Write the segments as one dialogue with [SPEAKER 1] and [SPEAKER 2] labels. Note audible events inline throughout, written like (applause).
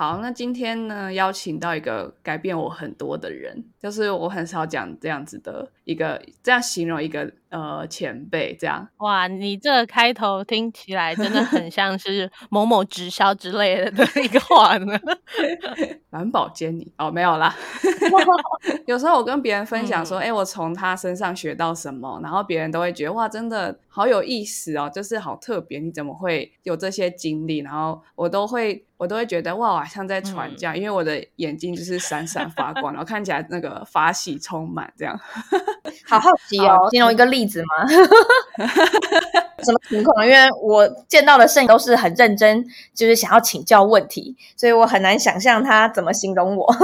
[SPEAKER 1] 好，那今天呢，邀请到一个改变我很多的人，就是我很少讲这样子的一个，这样形容一个呃前辈这样。
[SPEAKER 2] 哇，你这开头听起来真的很像是 (laughs) 某某直销之类的 (laughs) 的一个话呢。(laughs)
[SPEAKER 1] 蓝宝坚尼哦，没有啦。有时候我跟别人分享说，哎、我从他身上学到什么，然后别人都会觉得哇，真的好有意思哦，就是好特别，你怎么会有这些经历？然后我都会我都会觉得哇，好像在传教，因为我的眼睛就是闪闪发光，然后看起来那个发喜充满这样。
[SPEAKER 3] 好好奇哦，形容一个例子吗？(laughs) 什么情况？因为我见到的摄影都是很认真，就是想要请教问题，所以我很难想象他怎么形容我。(laughs)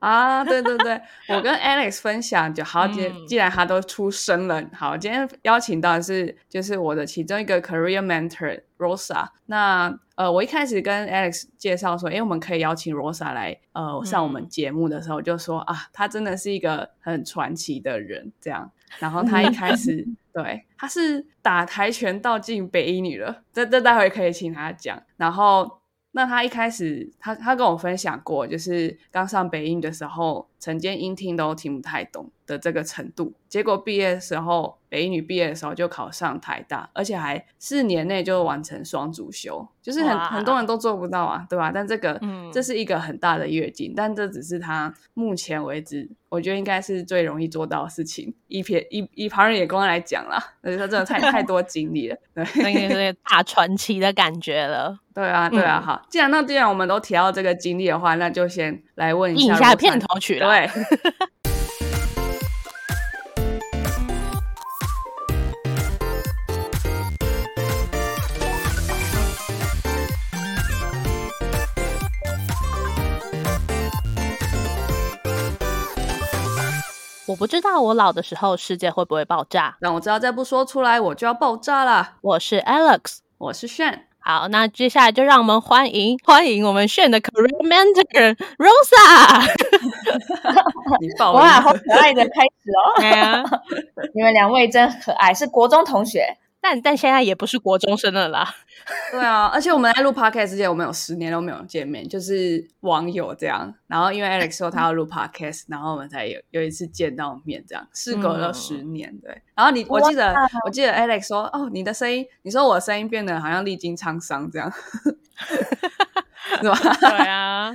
[SPEAKER 1] 啊，对对对，我跟 Alex 分享就好，既、
[SPEAKER 2] 嗯
[SPEAKER 1] 既然他都出生了，好，今天邀请到的是就是我的其中一个 career mentor Rosa。那呃，我一开始跟 Alex 介绍说，诶，我们可以邀请 Rosa 来呃上我们节目的时候，我就说啊，他真的是一个很传奇的人，这样。然后他一开始 (laughs) 对，他是打跆拳道进北一女了，这这待会可以请他讲。然后那他一开始，他他跟我分享过，就是刚上北影的时候，晨间音听都听不太懂的这个程度。结果毕业的时候，北一女毕业的时候就考上台大，而且还四年内就完成双主修，就是很很多人都做不到啊，对吧？但这个、
[SPEAKER 2] 嗯
[SPEAKER 1] 这是一个很大的跃进，但这只是他目前为止，我觉得应该是最容易做到的事情。以撇以以旁人眼光来讲啦，而且他真的太太多经历了，对。
[SPEAKER 2] 那个是大传奇的感觉了，(laughs)
[SPEAKER 1] 对啊，对啊，
[SPEAKER 2] 嗯
[SPEAKER 1] 好，既然那既然我们都提到这个经历的话，那就先来问
[SPEAKER 2] 一
[SPEAKER 1] 下罗灿
[SPEAKER 2] 下片头曲了。
[SPEAKER 1] 对，
[SPEAKER 2] 我不知道我老的时候世界会不会爆炸。
[SPEAKER 1] 让我知道再不说出来我就要爆炸了。
[SPEAKER 2] 我是 Alex。
[SPEAKER 1] 我是炫，
[SPEAKER 2] 好，那接下来就让我们欢迎欢迎我们炫的 Career Mentor Rosa。(laughs)
[SPEAKER 3] 哇，好可爱的开始哦！(laughs) 你们两位真可爱，是国中同学。
[SPEAKER 2] 但但现在也不是国中生了啦。
[SPEAKER 1] 对啊，而且我们在录 podcast 之前，我们有十年都没有见面，就是网友这样。然后因为 (laughs) Alex 说他要录 podcast，然后我们才有有一次见到面，这样事隔了
[SPEAKER 2] 嗯
[SPEAKER 1] 十年。对，然后你我记得我记得 Alex 说，哦，你的声音，你说我的声音变得好像历经沧桑这样，(laughs) (laughs) 是吧？
[SPEAKER 2] 对啊，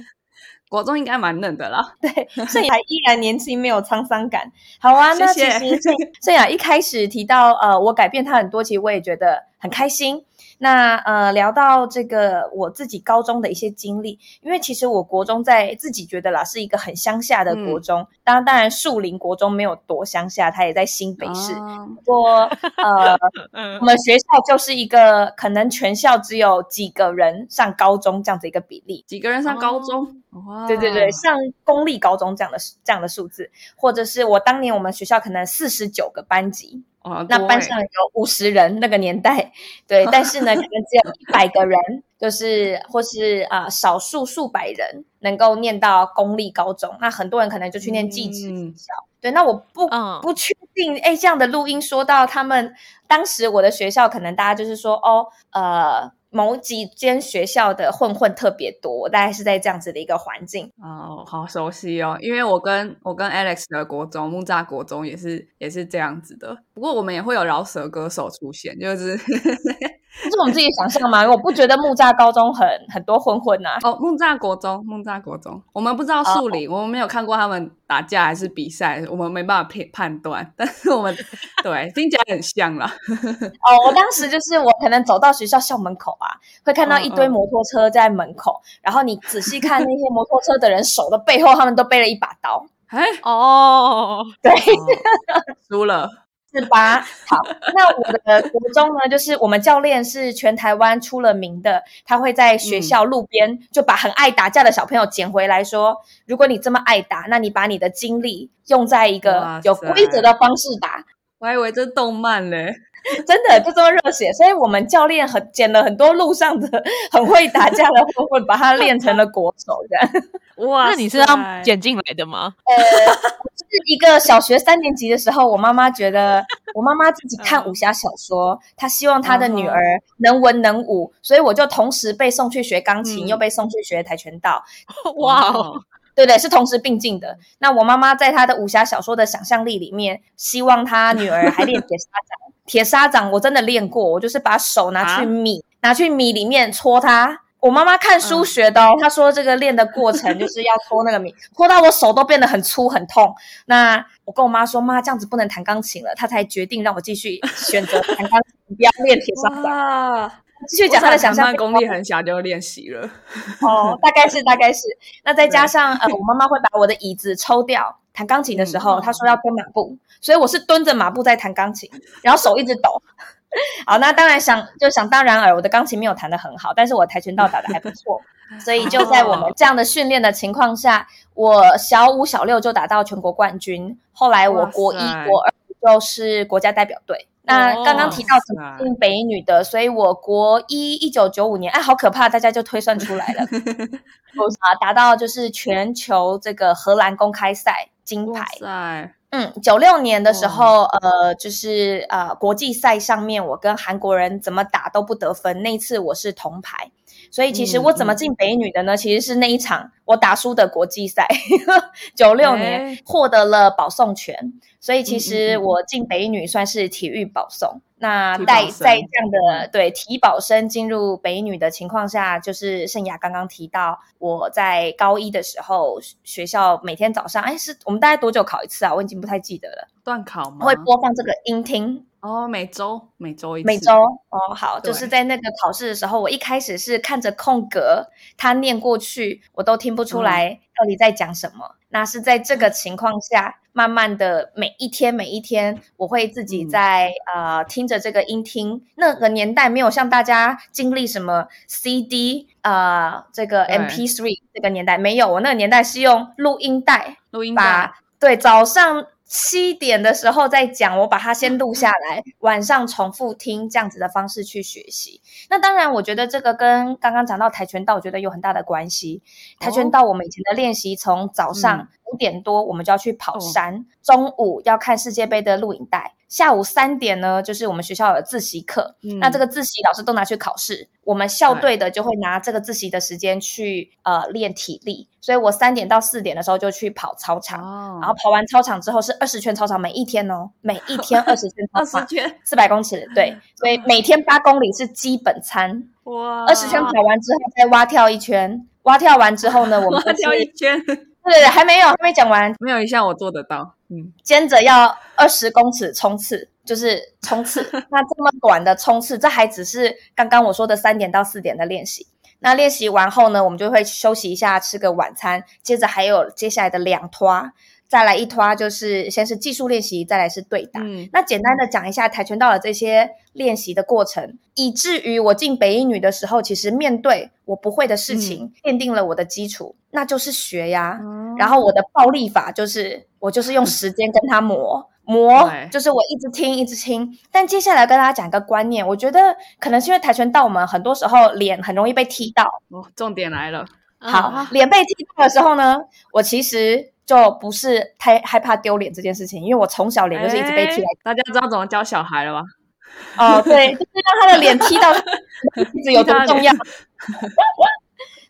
[SPEAKER 1] 国中应该蛮嫩的啦。(laughs)
[SPEAKER 3] 对，盛雅依然年轻，没有沧桑感。好啊，那其实盛盛雅一开始提到呃，我改变他很多，其实我也觉得很开心。那呃，聊到这个我自己高中的一些经历，因为其实我国中在自己觉得啦，是一个很乡下的国中。当然，当然树林国中没有多乡下，它也在新北市。
[SPEAKER 1] 哦
[SPEAKER 3] 不过呃，(laughs)
[SPEAKER 2] 嗯
[SPEAKER 3] 我们学校就是一个可能全校只有几个人上高中这样子一个比例。
[SPEAKER 1] 几个人上高中？哇
[SPEAKER 3] 对对对，像公立高中这样的这样的数字，或者是我当年我们学校可能四十九个班级，
[SPEAKER 1] 哇多欸
[SPEAKER 3] 那班上有五十人，那个年代，对，但是呢，可能只有一百个人，就是或是啊、呃少数数百人能够念到公立高中，那很多人可能就去念技职
[SPEAKER 1] 嗯
[SPEAKER 3] 学校。对，那我不、
[SPEAKER 2] 嗯
[SPEAKER 3] 不确定，哎，这样的录音说到他们当时我的学校，可能大家就是说，哦，呃。某几间学校的混混特别多，大概是在这样子的一个环境。
[SPEAKER 1] 哦，好熟悉哦，因为我跟我跟 Alex 的国中木栅国中也是也是这样子的，不过我们也会有饶舌歌手出现，就是
[SPEAKER 3] 这是我们自己想象吗？我不觉得木栅高中很很多混混呐、
[SPEAKER 1] 哦木栅国中木栅国中，我们不知道树林，我们没有看过他们打架还是比赛，我们没办法判判断，(laughs) 但是我们对听起来很像啦。(laughs)
[SPEAKER 3] 哦，我当时就是我可能走到学校校门口啊，会看到一堆摩托车在门口，然后你仔细看那些摩托车的人手的背后，他们都背了一把刀，(laughs)
[SPEAKER 1] 哎，
[SPEAKER 2] 哦，
[SPEAKER 3] 对，
[SPEAKER 1] 输了，
[SPEAKER 3] 是吧？好，那我的 (laughs) 国中呢，就是我们教练是全台湾出了名的，他会在学校路边就把很爱打架的小朋友捡回来说，如果你这么爱打，那你把你的精力用在一个有规则的方式打，
[SPEAKER 1] 我还以为这是动漫嘞。(laughs)
[SPEAKER 3] 真的就这么热血，所以我们教练很捡了很多路上的很会打架的混混，把他练成了国手这样。(laughs)
[SPEAKER 1] 哇
[SPEAKER 2] 那你是让捡进来的吗？
[SPEAKER 3] 呃，是一个小学三年级的时候，我妈妈觉得我妈妈自己看武侠小说，她希望她的女儿能文能武，所以我就同时被送去学钢琴，
[SPEAKER 1] 嗯
[SPEAKER 3] 又被送去学跆拳道。
[SPEAKER 2] 哇哦，
[SPEAKER 3] 对对，是同时并进的。那我妈妈在她的武侠小说的想象力里面，希望她女儿还练铁砂掌。铁砂掌我真的练过，我就是把手拿去
[SPEAKER 1] 啊
[SPEAKER 3] 米，拿去米里面搓它。我妈妈看书
[SPEAKER 1] 嗯
[SPEAKER 3] 学的哦，她说这个练的过程就是要搓那个米，(laughs) 搓到我手都变得很粗很痛。那我跟我妈说，妈这样子不能弹钢琴了，她才决定让我继续选择弹钢琴，不要练铁砂掌。
[SPEAKER 1] 啊！
[SPEAKER 3] 继续讲她的想象
[SPEAKER 1] 功力很小就练习了。
[SPEAKER 3] 哦，大概是大概是。那再加上呃，我妈妈会把我的椅子抽掉。弹钢琴的时候，
[SPEAKER 1] 嗯
[SPEAKER 3] 她说要蹲马步，所以我是蹲着马步在弹钢琴，然后手一直抖。(laughs) 好，那当然想就想当然耳，我的钢琴没有弹得很好，但是我跆拳道打得还不错，(laughs) 所以就在我们这样的训练的情况下，我小五小六就打到全国冠军，后来我国一国二就是国家代表队。那刚刚提到什么进北女的，所以我国一一九九五年，哎，好可怕，大家就推算出来了，(laughs) 啊，达到就是全球这个荷兰公开赛金牌！嗯，九六年的时候，呃，就是呃国际赛上面，我跟韩国人怎么打都不得分，那一次我是铜牌。所以其实
[SPEAKER 1] 嗯
[SPEAKER 3] 我怎么进北女的呢？其实是那一场我打输的国际赛，九六年
[SPEAKER 1] 哎
[SPEAKER 3] 获得了保送权。所以其
[SPEAKER 1] 嗯
[SPEAKER 3] 实我进北女算是体育保送。那在在这样的对体保生进入北女的情况下，就是盛雅刚刚提到，我在高一的时候，学校每天早上，哎，是我们大概多久考一次啊？我已经不太记得了。
[SPEAKER 1] 断考吗？
[SPEAKER 3] 会播放这个音听，
[SPEAKER 1] 哦，每周每周一次
[SPEAKER 3] 每周哦，好，就是在那个考试的时候，我一开始是看着空格，他念过去，我都听不出来到底在讲什么。那是在这个情况下，慢慢的每一天每一天，我会自己
[SPEAKER 1] 嗯
[SPEAKER 3] 在、呃听着这个音听。那个年代没有像大家经历什么 CD 呃这个 MP3 这个年代没有，我那个年代是用录音带。
[SPEAKER 1] 录音带
[SPEAKER 3] 把对早上七点的时候再讲，我把它先录下来，晚上重复听这样子的方式去学习。那当然，我觉得这个跟刚刚讲到跆拳道，我觉得有很大的关系。跆拳道我们以前的练习从早上五点多我们就要去跑山，中午要看世界杯的录影带，下午三点呢就是我们学校的自习课，
[SPEAKER 1] 嗯。
[SPEAKER 3] 那这个自习老师都拿去考试，我们校队的就会拿这个自习的时间去呃练体力，所以我三点到四点的时候就去跑操场，
[SPEAKER 1] 哦，
[SPEAKER 3] 然后跑完操场之后是二十圈操场，每一天哦，每一天二十圈操 (laughs)
[SPEAKER 1] 二十
[SPEAKER 3] 场，
[SPEAKER 1] 圈
[SPEAKER 3] 四百公尺，对，(laughs) 所以每天八公里是基本餐，
[SPEAKER 1] 哇，
[SPEAKER 3] 二十圈跑完之后再蛙跳一圈，蛙跳完之后呢，(laughs) 我们蛙
[SPEAKER 1] 跳一圈，
[SPEAKER 3] 对对对，还没有还没讲完，
[SPEAKER 1] 没有一项我做得到，嗯，
[SPEAKER 3] 接着要二十公尺冲刺，就是冲刺。(laughs) 那这么短的冲刺，这还只是刚刚我说的三点到四点的练习。那练习完后呢，我们就会休息一下，吃个晚餐，接着还有接下来的两拖，再来一拖就是先是技术练习，再来是对打。
[SPEAKER 1] 嗯
[SPEAKER 3] 那简单的讲一下跆拳道的这些练习的过程，以至于我进北一女的时候，其实面对我不会的事情，奠定了我的基础，那就是学呀。然后我的暴力法就是，我就是用时间跟他磨 (laughs) 磨，就是我一直听一直听。但接下来跟大家讲一个观念，我觉得可能是因为跆拳道，我们很多时候脸很容易被踢到。
[SPEAKER 1] 哦，重点来了，
[SPEAKER 3] 好，
[SPEAKER 2] 嗯
[SPEAKER 3] 脸被踢到的时候呢，我其实就不是太害怕丢脸这件事情，因为我从小脸就是一直被踢
[SPEAKER 1] 大家知道怎么教小孩了吗？
[SPEAKER 3] 哦，对，就是让他的脸踢到 (laughs) 一直有多重要。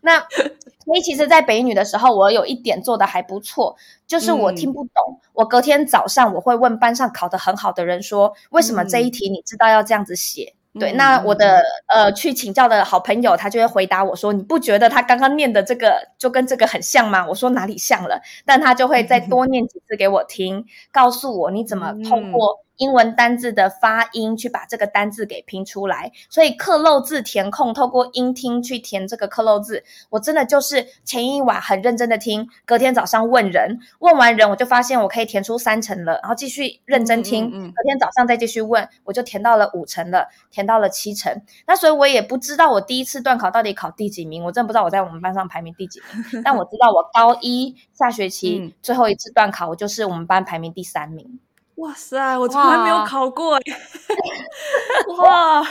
[SPEAKER 3] 那所以其实，在北一女的时候，我有一点做的还不错，就是我
[SPEAKER 1] 嗯
[SPEAKER 3] 听不懂。我隔天早上我会问班上考得很好的人说，为什么这一题你知道要这样子写？对，
[SPEAKER 1] 嗯
[SPEAKER 3] 那我的呃去请教的好朋友，他就会回答我说：“你不觉得他刚刚念的这个就跟这个很像吗？”我说哪里像了？但他就会再 (laughs) 多念几次给我听，告诉我你怎么透
[SPEAKER 1] 嗯
[SPEAKER 3] 过英文单字的发音去把这个单字给拼出来。所以刻漏字填空，透过音听去填这个刻漏字，我真的就是前一晚很认真的听，隔天早上问人，问完人我就发现我可以填出三成了，然后继续认真听，
[SPEAKER 1] 嗯嗯嗯
[SPEAKER 3] 隔天早上再继续问，我就填到了五成了，填到了七成。那所以我也不知道我第一次段考到底考第几名，我真的不知道我在我们班上排名第几名，(laughs) 但我知道我高一下学期
[SPEAKER 1] 嗯
[SPEAKER 3] 最后一次段考，我就是我们班排名第三名。
[SPEAKER 1] 哇塞，我从来没有考过耶！(laughs) 哇，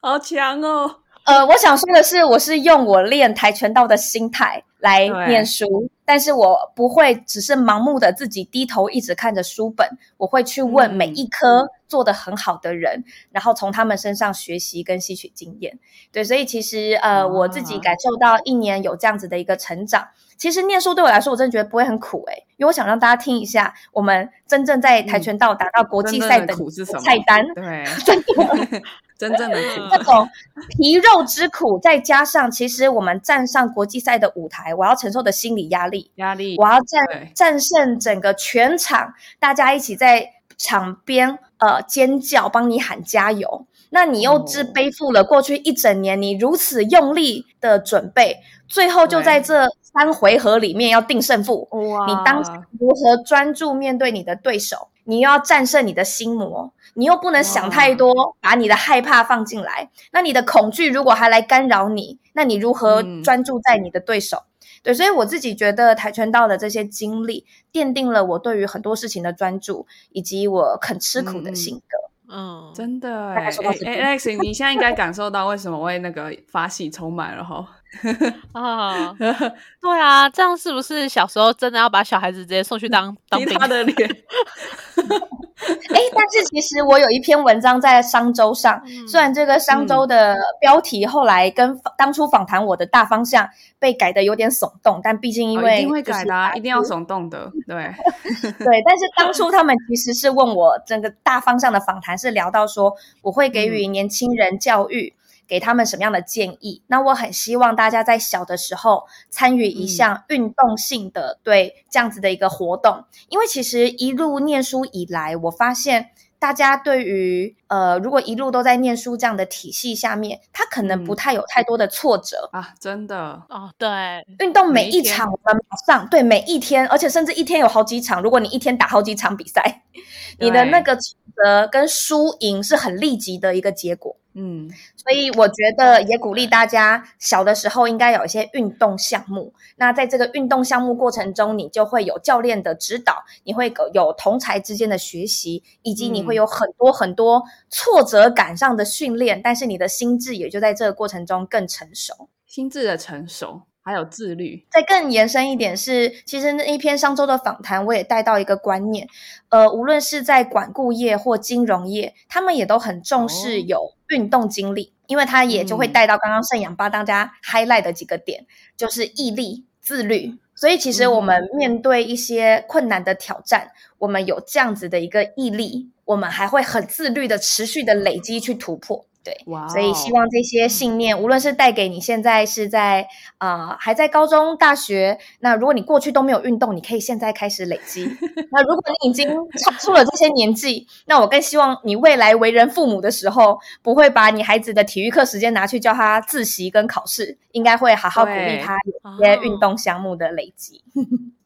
[SPEAKER 1] 好强哦！
[SPEAKER 3] 呃，我想说的是，我是用我练跆拳道的心态来念书，但是我不会只是盲目的自己低头一直看着书本，我会去问每一科做的很好的人，然后从他们身上学习跟吸取经验。对，所以其实呃，我自己感受到一年有这样子的一个成长。其实念书对我来说，我真的觉得不会很苦诶，因为我想让大家听一下，我们真正在跆拳道打到国际赛的菜单，
[SPEAKER 1] 对，(laughs)
[SPEAKER 3] 真的。
[SPEAKER 1] 真正的苦，(laughs)
[SPEAKER 3] 那种皮肉之苦，再加上其实我们站上国际赛的舞台，我要承受的心理压力，
[SPEAKER 1] 压力，
[SPEAKER 3] 我要战战胜整个全场，大家一起在场边呃尖叫，帮你喊加油。那你又是背负了过去一整年你如此用力的准备，最后就在这三回合里面要定胜负。哇！你当如何专注面对你的对手？你又要战胜你的心魔，你又不能想太多，把你的害怕放进来。那你的恐惧如果还来干扰你，那你如何专注在你的对手？对，所以我自己觉得跆拳道的这些经历，奠定了我对于很多事情的专注，以及我肯吃苦的性格。
[SPEAKER 1] 嗯，真的哎，Alex，你现在应该感受到为什么会那个发喜充满了哈。
[SPEAKER 2] 啊，(laughs) (laughs) 对啊，这样是不是小时候真的要把小孩子直接送去当当兵？
[SPEAKER 1] 他的脸。(laughs)
[SPEAKER 3] 哎，但是其实我有一篇文章在商周上，虽然这个商周的标题后来跟当初访谈我的大方向被改的有点耸动，但毕竟因为
[SPEAKER 1] 一定会改的，一定要耸动的，对
[SPEAKER 3] 对。但是当初他们其实是问我整个大方向的访谈是聊到说，我会给予年轻人教育。给他们什么样的建议？那我很希望大家在小的时候参与一项运动性的对这样子的一个活动，因为其实一路念书以来，我发现大家对于呃，如果一路都在念书这样的体系下面，他可能不太有太多的挫折。
[SPEAKER 1] 啊，真的。
[SPEAKER 2] 哦，对，
[SPEAKER 3] 运动每一场我们马上对每一天，而且甚至一天有好几场，如果你一天打好几场比赛，你的那个挫折跟输赢是很立即的一个结果。嗯，所以我觉得也鼓励大家小的时候应该有一些运动项目。那在这个运动项目过程中，你就会有教练的指导，你会有同才之间的学习，以及你会有很多很多挫折感上的训练。但是你的心智也就在这个过程中更成熟，
[SPEAKER 1] 心智的成熟。还有自律。
[SPEAKER 3] 再更延伸一点是，其实那一篇商周的访谈，我也带到一个观念，呃，无论是在管顾业或金融业，他们也都很重视有运动经历，因为他也就会带到刚刚盛阳帮大家 highlight 的几个点，就是毅力、自律。所以其实我们面对一些困难的挑战，我们有这样子的一个毅力，我们还会很自律的持续的累积去突破。对，所以希望这些信念，无论是带给你现在是在啊还在高中、大学，那如果你过去都没有运动，你可以现在开始累积。(laughs) 那如果你已经超出了这些年纪，那我更希望你未来为人父母的时候，不会把你孩子的体育课时间拿去教他自习跟考试，应该会好好鼓励他有些运动项目的累积。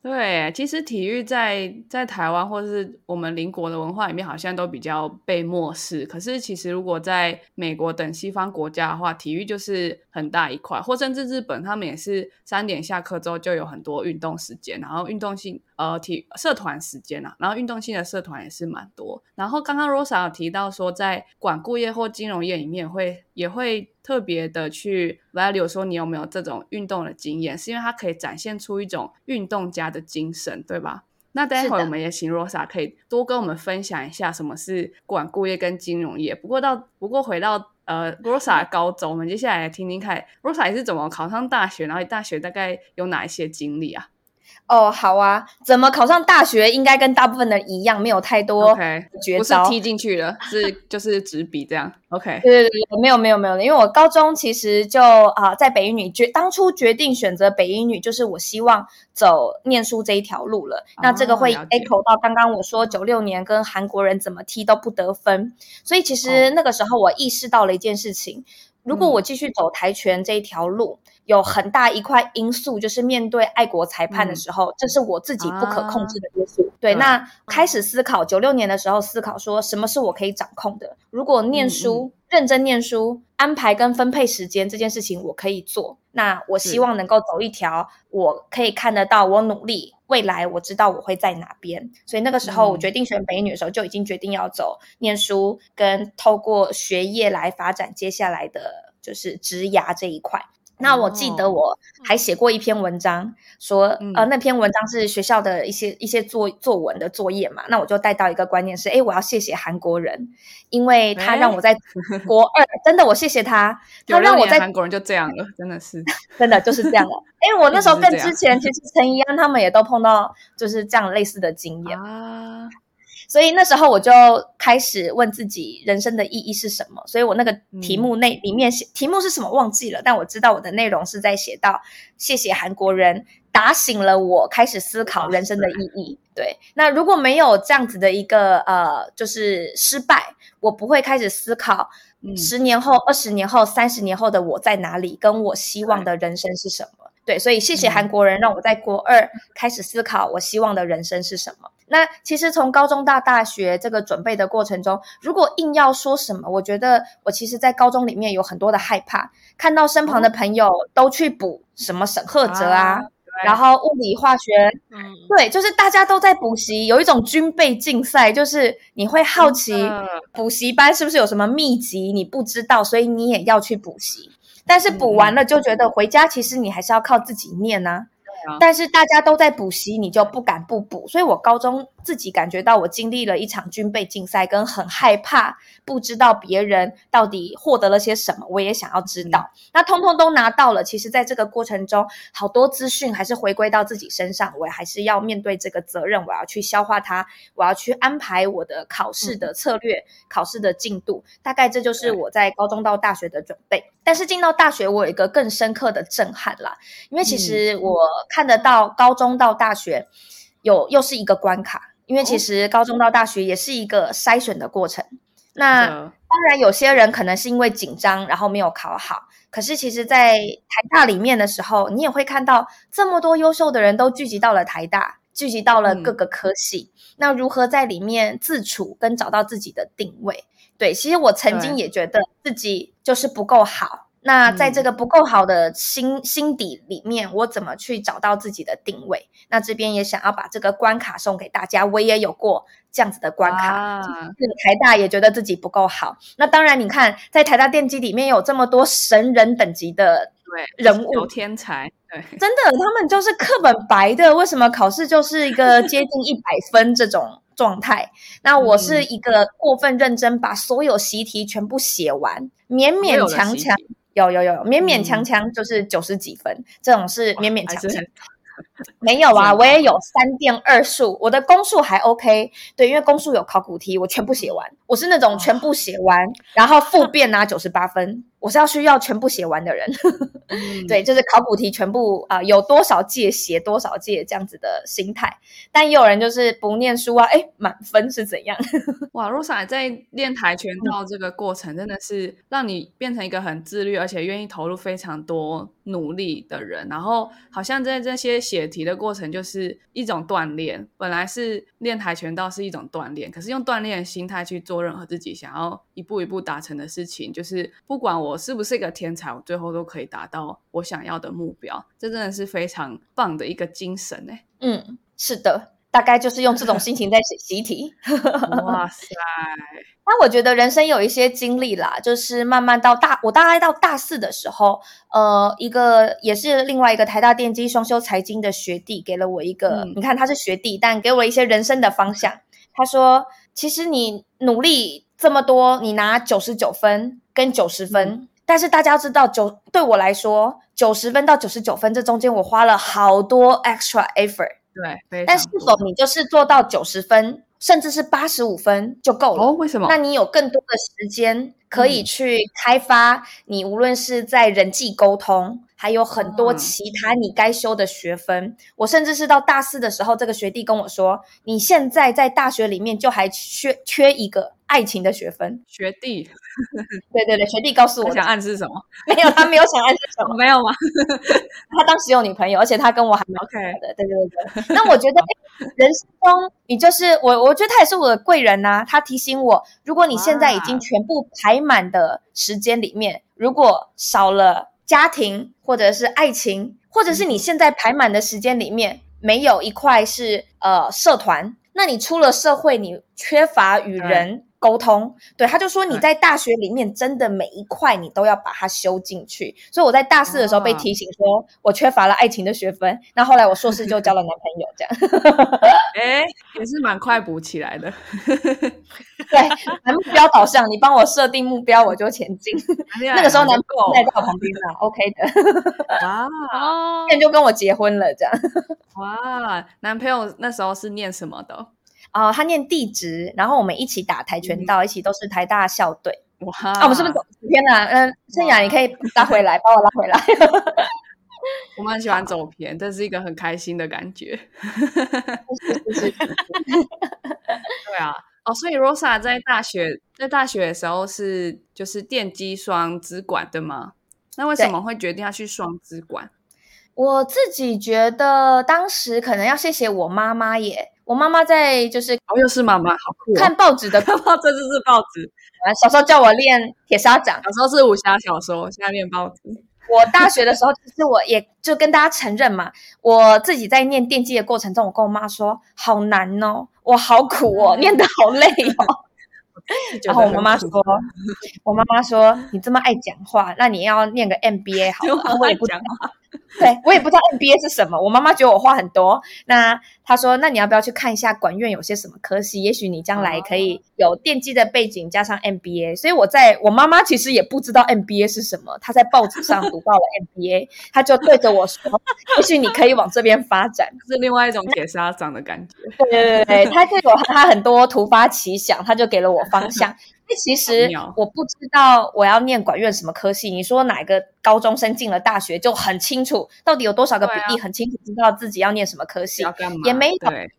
[SPEAKER 1] 对，其实体育在在台湾或是我们邻国的文化里面，好像都比较被漠视。可是其实如果在美国等西方国家的话，体育就是很大一块，或甚至日本，他们也是三点下课之后就有很多运动时间，然后运动性呃体社团时间啊，然后运动性的社团也是蛮多。然后刚刚 Rosa 有提到说，在管顾业或金融业里面会也会。特别的去 value 说你有没有这种运动的经验，是因为它可以展现出一种运动家的精神，对吧？那待会儿我们也请 Rosa 可以多跟我们分享一下什么是管顾业跟金融业。不过到不过回到呃 Rosa 高中，我们接下来听听看 Rosa 是怎么考上大学，然后大学大概有哪一些经历啊？
[SPEAKER 3] 哦，好啊，怎么考上大学？应该跟大部分人一样，没有太多绝招。
[SPEAKER 1] 不是踢进去了，是 (laughs) 就是纸笔这样。OK，
[SPEAKER 3] 对对对，没有没有没有因为我高中其实就啊，在北一女决当初决定选择北一女，就是我希望走念书这一条路了。那这个会 echo 到刚刚我说九六年跟韩国人怎么踢都不得分，所以其实那个时候我意识到了一件事情：如果我继续走跆拳这一条路。有很大一块因素，就是面对爱国裁判的时候，这是我自己不可控制的因素。对，那开始思考九六年的时候，思考说什么是我可以掌控的。如果念书认真念书，安排跟分配时间这件事情我可以做。那我希望能够走一条我可以看得到我努力，未来我知道我会在哪边。所以那个时候我决定选北女的时候，就已经决定要走念书，跟透过学业来发展接下来的就是职涯这一块。那我记得我还写过一篇文章，说呃那篇文章是学校的一些一些作作文的作业嘛，那我就带到一个观念是，哎，我要谢谢韩国人，因为他让我在 (laughs) 国二，真的我谢谢他，他让我在
[SPEAKER 1] 韩国人就这样了，真的是 (laughs)
[SPEAKER 3] 真的就是这样了。哎，我那时候跟之前其实陈怡安他们也都碰到就是这样类似的经验啊。所以那时候我就开始问自己人生的意义是什么。所以我那个题目内里面写题目是什么忘记了，但我知道我的内容是在写到谢谢韩国人打醒了我，开始思考人生的意义。对，那如果没有这样子的一个呃，就是失败，我不会开始思考十年后、二十年后、三十年后的我在哪里，跟我希望的人生是什么。对，所以谢谢韩国人让我在国二开始思考我希望的人生是什么。那其实从高中到大学这个准备的过程中，如果硬要说什么，我觉得我其实，在高中里面有很多的害怕，看到身旁的朋友都去补什么沈赫哲啊，然后物理化学，对，就是大家都在补习，有一种军备竞赛，就是你会好奇补习班是不是有什么秘籍你不知道，所以你也要去补习，但是补完了就觉得回家其实你还是要靠自己念啊。但是大家都在补习，你就不敢不补。所以我高中自己感觉到，我经历了一场军备竞赛，跟很害怕，不知道别人到底获得了些什么，我也想要知道。那通通都拿到了，其实在这个过程中，好多资讯还是回归到自己身上，我还是要面对这个责任，我要去消化它，我要去安排我的考试的策略、考试的进度。大概这就是我在高中到大学的准备。但是进到大学，我有一个更深刻的震撼啦，因为其实我。看得到高中到大学有又是一个关卡，因为其实高中到大学也是一个筛选的过程。那当然，有些人可能是因为紧张，然后没有考好。可是，其实，在台大里面的时候，你也会看到这么多优秀的人都聚集到了台大，聚集到了各个科系。那如何在里面自处跟找到自己的定位？对，其实我曾经也觉得自己就是不够好。那在这个不够好的心心底里面，我怎么去找到自己的定位？那这边也想要把这个关卡送给大家，我也有过这样子的关卡。台大也觉得自己不够好。那当然，你看在台大电机里面有这么多神人等级的人物，
[SPEAKER 1] 有天才，对，
[SPEAKER 3] 真的，他们就是课本白的，为什么考试就是一个接近一百分这种状态？那我是一个过分认真，把所有习题全部写完，勉勉强强。有有有，勉勉强强就是九十几分，这种是勉勉强强。(laughs) 没有啊，我也有三变二数，我的公数还 OK。对，因为公数有考古题，我全部写完。我是那种全部写完，然后复变拿九十八分。我是要需要全部写完的人，(laughs) 对，就是考古题全部啊，有多少届写多少届这样子的心态。但也有人就是不念书啊，哎，满分是怎样？(laughs)
[SPEAKER 1] 哇，Rosa 在练跆拳道这个过程，真的是让你变成一个很自律，而且愿意投入非常多努力的人。然后好像在这些写题的过程，就是一种锻炼。本来是练跆拳道是一种锻炼，可是用锻炼的心态去做任何自己想要一步一步达成的事情，就是不管我。是不是一个天才？我最后都可以达到我想要的目标，这真的是非常棒的一个精神哎。
[SPEAKER 3] 嗯，是的，大概就是用这种心情在写习题。
[SPEAKER 1] 哇塞！(laughs)
[SPEAKER 3] 那我觉得人生有一些经历啦，就是慢慢到大，我大概到大四的时候，呃，一个也是另外一个台大电机双修财经的学弟，给了我一个，你看他是学弟，但给我一些人生的方向。他说：“其实你努力这么多，你拿九十九分。”跟九十分，但是大家要知道，九对我来说，九十分到九十九分这中间，我花了好多 extra effort。
[SPEAKER 1] 对，
[SPEAKER 3] 但是否你就是做到九十分，甚至是八十五分就够了？哦，
[SPEAKER 1] 为什么？
[SPEAKER 3] 那你有更多的时间可以去开发你，无论是在人际沟通，还有很多其他你该修的学分。我甚至是到大四的时候，这个学弟跟我说，你现在在大学里面就还缺缺一个。爱情的学分，
[SPEAKER 1] 学弟，(laughs)
[SPEAKER 3] 对对对，学弟告诉我
[SPEAKER 1] 想暗示什么？(laughs)
[SPEAKER 3] 没有，他没有想暗示什么，(laughs)
[SPEAKER 1] 没有吗？
[SPEAKER 3] 他当时有女朋友，而且他跟我还蛮
[SPEAKER 1] OK
[SPEAKER 3] 的，对对对。那我觉得，人生中你就是我，我觉得他也是我的贵人呐、他提醒我，如果你现在已经全部排满的时间里面，如果少了家庭或者是爱情，或者是你现在排满的时间里面没有一块是呃社团，那你出了社会，你缺乏与人沟通。对，他就说你在大学里面真的每一块你都要把它修进去。所以我在大四的时候被
[SPEAKER 1] 啊
[SPEAKER 3] 提醒说，我缺乏了爱情的学分。那后来我硕士就交了男朋友，这样。(laughs)
[SPEAKER 1] 哎，也是蛮快补起来的。
[SPEAKER 3] 对，目标导向，你帮我设定目标，我就前进。那个时候男朋友在在我旁边呢，OK 的，
[SPEAKER 1] 哇
[SPEAKER 2] 哦
[SPEAKER 3] 现在就跟我结婚了，这样。
[SPEAKER 1] 哇，男朋友那时候是念什么的？
[SPEAKER 3] 啊、他念地质，然后我们一起打跆拳道，一起都是台大校队。
[SPEAKER 1] 哇，
[SPEAKER 3] 啊，我们是不是走偏了？嗯，盛雅，你可以拉回来，(laughs) 把我拉回来。
[SPEAKER 1] 我们很喜欢走偏，这是一个很开心的感觉。(laughs) (laughs) 对啊，哦，所以 Rosa 在大学在大学的时候是就是电机双资管对吗？那为什
[SPEAKER 3] 对
[SPEAKER 1] 么会决定要去双资管？
[SPEAKER 3] 我自己觉得当时可能要谢谢我妈妈耶，我妈妈在就是
[SPEAKER 1] 哦，又是妈妈，好酷、哦！
[SPEAKER 3] 看报纸的，
[SPEAKER 1] 这就是报纸。
[SPEAKER 3] 小时候叫我练铁砂掌。
[SPEAKER 1] 小时候是武侠小说，现在念报纸。(laughs)
[SPEAKER 3] 我大学的时候，其实我也就跟大家承认嘛，我自己在念电机的过程中，我跟我妈说好难哦，我好苦哦，念得好累哦。(laughs) 然后我妈妈说，我妈妈说你这么爱讲话，那你要念个 MBA 好 (laughs) 了。我也不
[SPEAKER 1] 讲，(laughs)
[SPEAKER 3] 对我也不知道 MBA 是什么。我妈妈觉得我话很多，那她说，那你要不要去看一下管院有些什么科系？也许你将来可以有电机的背景加上 MBA。所以我在我妈妈其实也不知道 MBA 是什么，她在报纸上读到了 MBA，她就对着我说，也许你可以往这边发展。(laughs)
[SPEAKER 1] 是另外一种铁砂掌的感觉。
[SPEAKER 3] 对对对对，他就有她很多突发奇想，她就给了我方向。其实我不知道我要念管院什么科系，你说哪个高中生进了大学就很清楚，到底有多少个比例，很清楚知道自己要念什么科系？也没有
[SPEAKER 1] 对，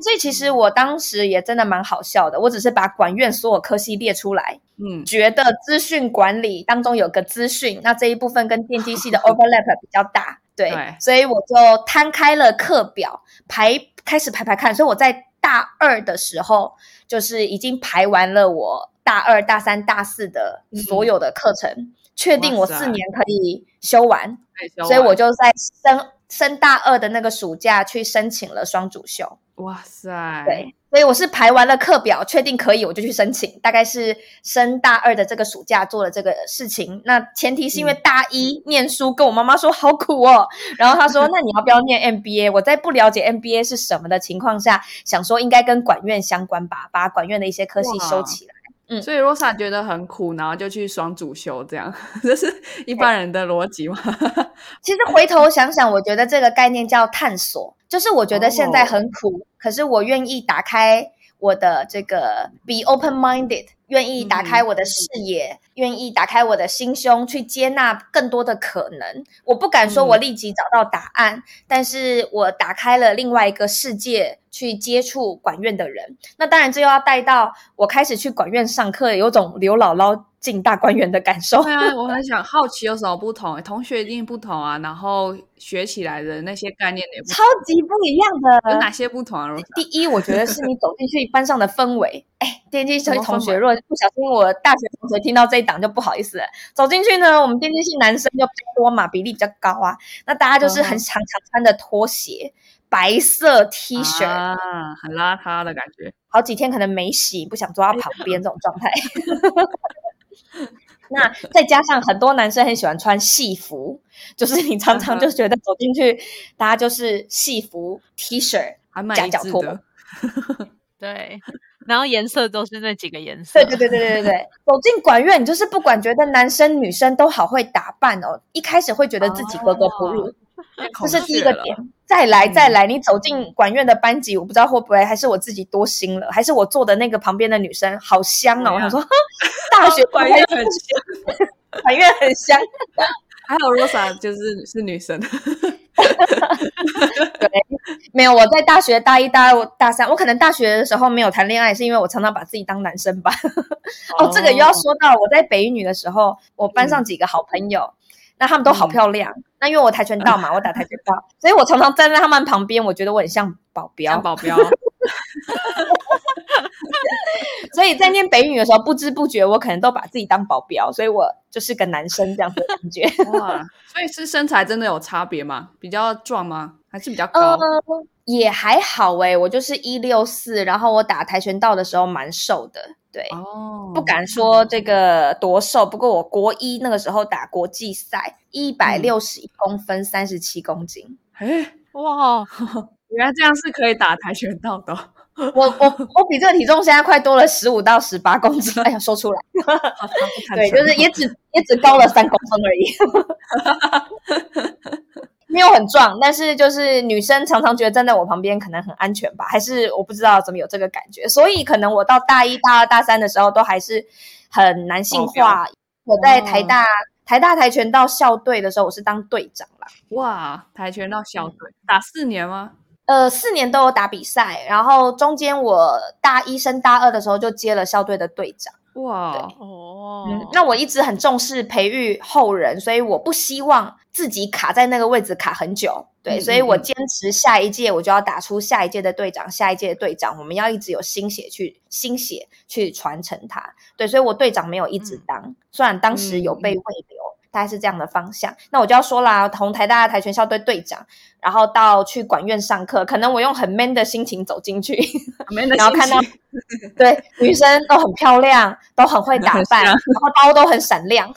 [SPEAKER 3] 所以其实我当时也真的蛮好笑的，我只是把管院所有科系列出来，
[SPEAKER 1] 嗯，
[SPEAKER 3] 觉得资讯管理当中有个资讯，那这一部分跟电机系的 (laughs) overlap 比较大，对，
[SPEAKER 1] 对。
[SPEAKER 3] 所以我就摊开了课表，排开始排排看，所以我在大二的时候，就是已经排完了我大二、大三、大四的所有的课程，确定我四年可以修完，所以我就在升升大二的那个暑假去申请了双主修。
[SPEAKER 1] 哇塞，
[SPEAKER 3] 对，所以我是排完了课表，确定可以，我就去申请。大概是升大二的这个暑假做了这个事情。那前提是因为大一念书，跟我妈妈说好苦哦。然后她说：(laughs) “那你要不要念 MBA？” 我在不了解 MBA 是什么的情况下，想说应该跟管院相关吧，把管院的一些科系收
[SPEAKER 1] 哇
[SPEAKER 3] 起来。
[SPEAKER 1] 所以 Rosa 觉得很苦，然后就去双主修，这样 (laughs) 这是一般人的逻辑吗？(laughs)
[SPEAKER 3] 其实回头想想，我觉得这个概念叫探索，就是我觉得现在很苦，可是我愿意打开我的这个 be open minded，愿意打开我的视野，愿意打开我的心胸，去接纳更多的可能。我不敢说我立即找到答案，但是我打开了另外一个世界。去接触管院的人，那当然这又要带到我开始去管院上课，有种刘姥姥进大观园的感受。
[SPEAKER 1] 对啊，我很想好奇有什么不同，同学一定不同啊，然后学起来的那些概念也不
[SPEAKER 3] 超级不一样的。
[SPEAKER 1] 有哪些不同啊
[SPEAKER 3] 第一，我觉得是你走进去班上的氛围。哎，电机系
[SPEAKER 1] 什么
[SPEAKER 3] 同学，如果不小心我大学同学听到这一档就不好意思了。走进去呢，我们电机系男生就比较多嘛，比例比较高啊。那大家就是很
[SPEAKER 1] 嗯
[SPEAKER 3] 常常穿的拖鞋、白色 T 恤，
[SPEAKER 1] 啊，很邋遢的感觉。
[SPEAKER 3] 好几天可能没洗，不想坐到旁边这种状态。(laughs) 那再加上很多男生很喜欢穿戏服，就是你常常就觉得走进去，大家就是戏服 T 恤，
[SPEAKER 1] 还蛮
[SPEAKER 3] 夹脚拖。(laughs)
[SPEAKER 2] 对，然后颜色都是那几个颜色。
[SPEAKER 3] 对对对对对对对，走进管院，你就是不管觉得男生女生都好会打扮哦，一开始会觉得自己格格不入，这是第一个点。再来再来，你走进管院的班级，我不知道会不会还是我自己多心了，还是我坐的那个旁边的女生好香哦，我想说 (laughs) 大学
[SPEAKER 1] 管院很香，(laughs)
[SPEAKER 3] 管院很香。
[SPEAKER 1] 还好 Rosa 就是是女生，(laughs)
[SPEAKER 3] 对，没有我在大学大一、大二、大三，我可能大学的时候没有谈恋爱，是因为我常常把自己当男生吧。(laughs) 哦，这个又要说到我在北一女的时候，我班上几个好朋友，那他们都好漂亮。那因为我跆拳道嘛，我打跆拳道，所以我常常站在他们旁边，我觉得我很像保镖。
[SPEAKER 1] 当保镖，(laughs)
[SPEAKER 3] 所以在念北语的时候，不知不觉我可能都把自己当保镖，所以我就是个男生这样子的感觉。(laughs)
[SPEAKER 1] 哇！所以是身材真的有差别吗？比较壮吗？还是比较高？
[SPEAKER 3] 呃，也还好诶、我就是一六四，然后我打跆拳道的时候蛮瘦的，对。
[SPEAKER 1] 哦，
[SPEAKER 3] 不敢说这个多瘦，不过我国一那个时候打国际赛，一百六十一公分，三十七公斤。
[SPEAKER 1] 哎，
[SPEAKER 2] 哇，(laughs)
[SPEAKER 1] 原来这样是可以打跆拳道的哦。(laughs)
[SPEAKER 3] 我我我比这个体重现在快多了十五到十八公斤，哎呀，说出来 (laughs) (laughs) 对，就是也只也只高了三公分而已，没有很壮，但是就是女生常常觉得站在我旁边可能很安全吧，还是我不知道怎么有这个感觉，所以可能我到大一、大二、大三的时候都还是很男性化。我在台大、台大跆拳道校队的时候，我是当队长啦。
[SPEAKER 1] 哇，跆拳道校队打四年吗？
[SPEAKER 3] 呃，四年都有打比赛，然后中间我大一升大二的时候就接了校队的队长。
[SPEAKER 1] 哇，
[SPEAKER 2] 哦，
[SPEAKER 3] 嗯，那我一直很重视培育后人，所以我不希望自己卡在那个位置卡很久。对，
[SPEAKER 1] 嗯
[SPEAKER 3] 所以我坚持下一届我就要打出下一届的队长，下一届的队长，我们要一直有新血去新血去传承它。对，所以我队长没有一直
[SPEAKER 1] 嗯
[SPEAKER 3] 当，虽然当时有
[SPEAKER 1] 嗯
[SPEAKER 3] 被未留。大概是这样的方向，那我就要说啦，从台大跆拳校队队长，然后到去管院上课，可能我用很 man 的心情走进去，然后看到对女生都很漂亮，都很会 (laughs) 打扮，然后刀都很闪亮，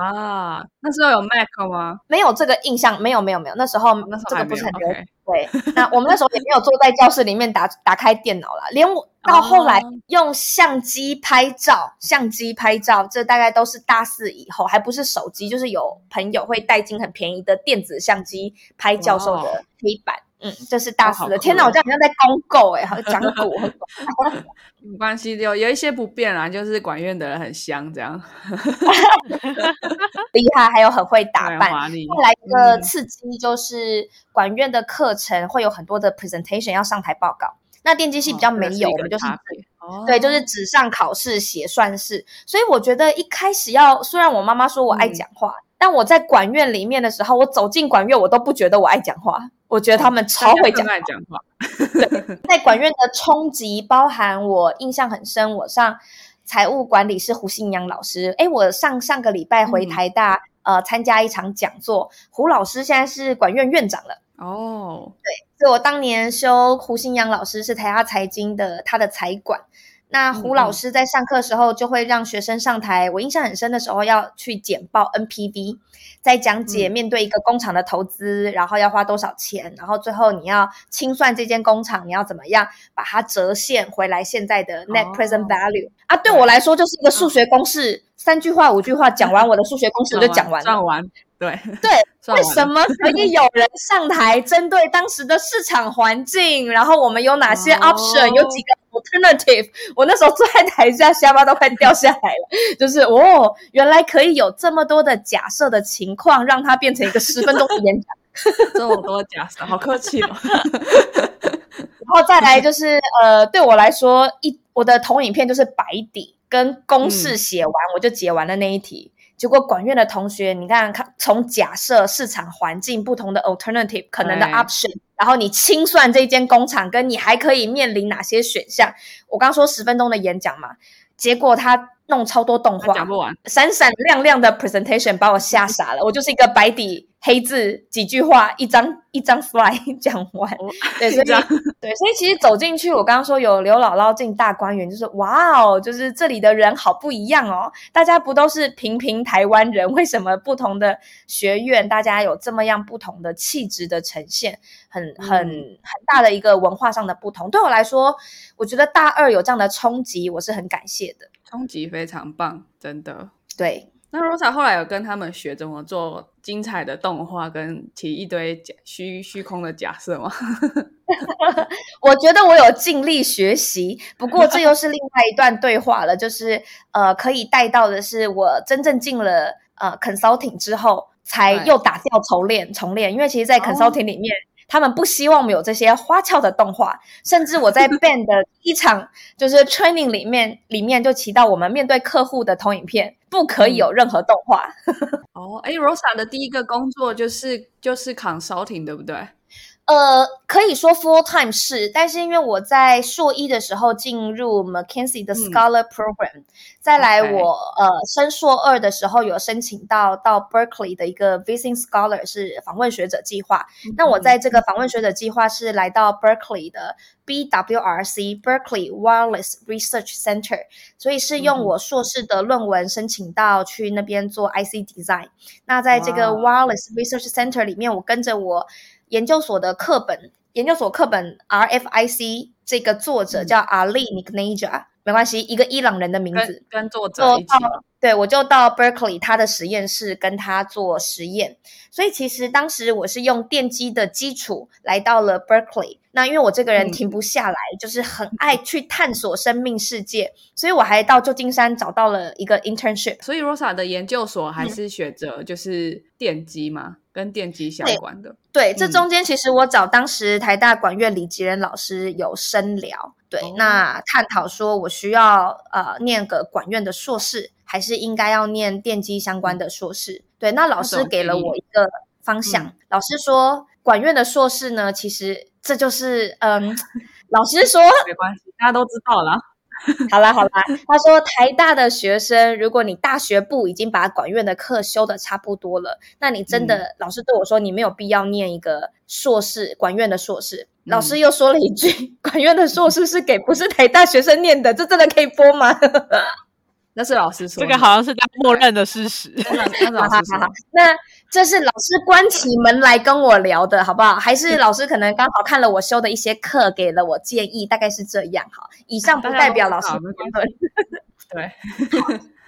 [SPEAKER 1] 啊，那时候有 Mac 吗？
[SPEAKER 3] 没有这个印象，没有没有没有，那时候
[SPEAKER 1] 那时候
[SPEAKER 3] 这个不是很流行。对，那我们那时候也没有坐在教室里面打打开电脑啦，连我 (laughs) 到后来
[SPEAKER 1] 哦
[SPEAKER 3] 用相机拍照，相机拍照，这大概都是大四以后，还不是手机，就是有朋友会带进很便宜的电子相机拍教授的黑板。嗯，这是大四的。
[SPEAKER 1] 哦
[SPEAKER 3] 天哪，
[SPEAKER 1] 哦
[SPEAKER 3] 我这样好像在公购哎、好像讲古。(laughs)
[SPEAKER 1] 没关系，有有一些不变啦，就是管院的人很香，这样
[SPEAKER 3] 厉害，还有很会打
[SPEAKER 1] 对
[SPEAKER 3] 扮。再来一个
[SPEAKER 1] 嗯
[SPEAKER 3] 刺激，就是管院的课程会有很多的 presentation 要上台报告。那电机系比较没有，我们就是对，就是纸上考试写算式。所以我觉得一开始要，虽然我妈妈说我爱
[SPEAKER 1] 嗯
[SPEAKER 3] 讲话，但我在管院里面的时候，我走进管院，我都不觉得我爱讲话，我觉得他们超会讲
[SPEAKER 1] 讲话，
[SPEAKER 3] 在管院的冲击，包含我印象很深，我上财务管理是胡信阳老师。诶，我上上个礼拜回
[SPEAKER 1] 嗯
[SPEAKER 3] 台大、呃参加一场讲座，胡老师现在是管院院长了。
[SPEAKER 1] 哦，对
[SPEAKER 3] 所以我当年修胡信阳老师是台大财经的他的财管。那胡老师在上课的时候就会让学生上台，我印象很深的时候要去简报 NPV，在讲解
[SPEAKER 1] 嗯
[SPEAKER 3] 面对一个工厂的投资，然后要花多少钱，然后最后你要清算这间工厂，你要怎么样把它折现回来现在的 net
[SPEAKER 1] 哦
[SPEAKER 3] present value、啊？对我来说就是一个数学公式，三句话五句话讲完我的数学公式我就讲完了。(laughs) (laughs)
[SPEAKER 1] 算完，对
[SPEAKER 3] 对，为什么可以有人上台针对当时的市场环境，然后我们有哪些
[SPEAKER 1] 哦
[SPEAKER 3] option，、有几个 alternative？我那时候坐在台下，下巴都快掉下来了。就是哦，原来可以有这么多的假设的情况，让它变成一个十分钟的演讲。
[SPEAKER 1] 这么多假设，好客气哦。
[SPEAKER 3] 然后再来就是呃，对我来说，一我的投影片就是白底跟公式写完，我就解完了那一题。结果管院的同学，你看看，从假设市场环境不同的 alternative 可能的 option，然后你清算这间工厂，跟你还可以面临哪些选项？我刚说十分钟的演讲嘛，结果他弄超多动画
[SPEAKER 1] 讲，不完，
[SPEAKER 3] 闪闪亮亮的 presentation 把我吓傻了。我就是一个白底黑字几句话，一张一张 slide (laughs) 讲完。
[SPEAKER 1] 我
[SPEAKER 3] 对，所以
[SPEAKER 1] 这样
[SPEAKER 3] 对，所以其实走进去，我刚刚说有刘姥姥进大观园，就是哇哦，就是这里的人好不一样哦。大家不都是平平台湾人？为什么不同的学院，大家有这么样不同的气质的呈现，很很
[SPEAKER 1] 嗯
[SPEAKER 3] 很大的一个文化上的不同？对我来说，我觉得大二有这样的冲击，我是很感谢的。
[SPEAKER 1] 冲击非常棒，真的。
[SPEAKER 3] 对，
[SPEAKER 1] 那 Rosa 后来有跟他们学怎么做精彩的动画，跟提一堆假虚虚空的假设吗？(laughs)
[SPEAKER 3] 我觉得我有尽力学习，不过这又是另外一段对话了。就是呃，可以带到的是，我真正进了呃 consulting 之后，才又打掉重练重练。因为其实，在
[SPEAKER 1] 哦
[SPEAKER 3] consulting 里面，他们不希望我们有这些花俏的动画，甚至我在 (laughs) band 的一场就是 training 里面，里面就提到我们面对客户的投影片不可以有任何动画。(laughs)
[SPEAKER 1] 哦，哎，Rosa 的第一个工作就是就是 consulting，对不对？
[SPEAKER 3] 呃，可以说 full time 是，但是因为我在硕一的时候进入 McKinsey 的 Scholar Program，、再来我呃升硕二的时候有申请到到 Berkeley 的一个 Visiting Scholar 是访问学者计划。那我在这个访问学者计划是来到 Berkeley 的 BWRC Berkeley Wireless Research Center，所以是用我硕士的论文申请到去那边做 IC Design。那在这个 Wireless Research Center 里面，我跟着我研究所的课本，研究所课本 RFIC 这个作者叫 Ali Nikneja，、没关系，一个伊朗人的名字
[SPEAKER 1] 跟。跟作者一起，
[SPEAKER 3] 对我就到 Berkeley 他的实验室跟他做实验，所以其实当时我是用电机的基础来到了 Berkeley。那因为我这个人
[SPEAKER 1] 嗯
[SPEAKER 3] 停不下来，就是很爱去探索生命世界，所以我还到旧金山找到了一个 internship。
[SPEAKER 1] 所以 Rosa 的研究所
[SPEAKER 3] 嗯
[SPEAKER 1] 还是学着就是电机嘛，跟电机相关的。
[SPEAKER 3] 对，这
[SPEAKER 1] 嗯
[SPEAKER 3] 中间其实我找当时台大管院李吉仁老师有深聊，对，
[SPEAKER 1] 哦
[SPEAKER 3] 那探讨说我需要呃念个管院的硕士，还是应该要念电机相关的硕士？对，那老师给了我一个方向，
[SPEAKER 1] 嗯
[SPEAKER 3] 老师说管院的硕士呢，其实这就是嗯，(laughs) 老师说
[SPEAKER 1] 没关系，大家都知道了。
[SPEAKER 3] 好啦好啦，他说台大的学生，如果你大学部已经把管院的课修的差不多了，那你真的、老师对我说，你没有必要念一个硕士管院的硕士。老师又说了一句，(laughs) 管院的硕士是给不是台大学生念的，这真的可以播吗？(laughs)
[SPEAKER 1] 那是老师说的，
[SPEAKER 2] 这个好像是他默认的事实。(laughs)
[SPEAKER 1] 那
[SPEAKER 3] 这是老师关起门来跟我聊的，好不好？还是老师可能刚好看了我修的一些课，给了我建议，大概是这样哈。以上不代表老师。
[SPEAKER 1] 对，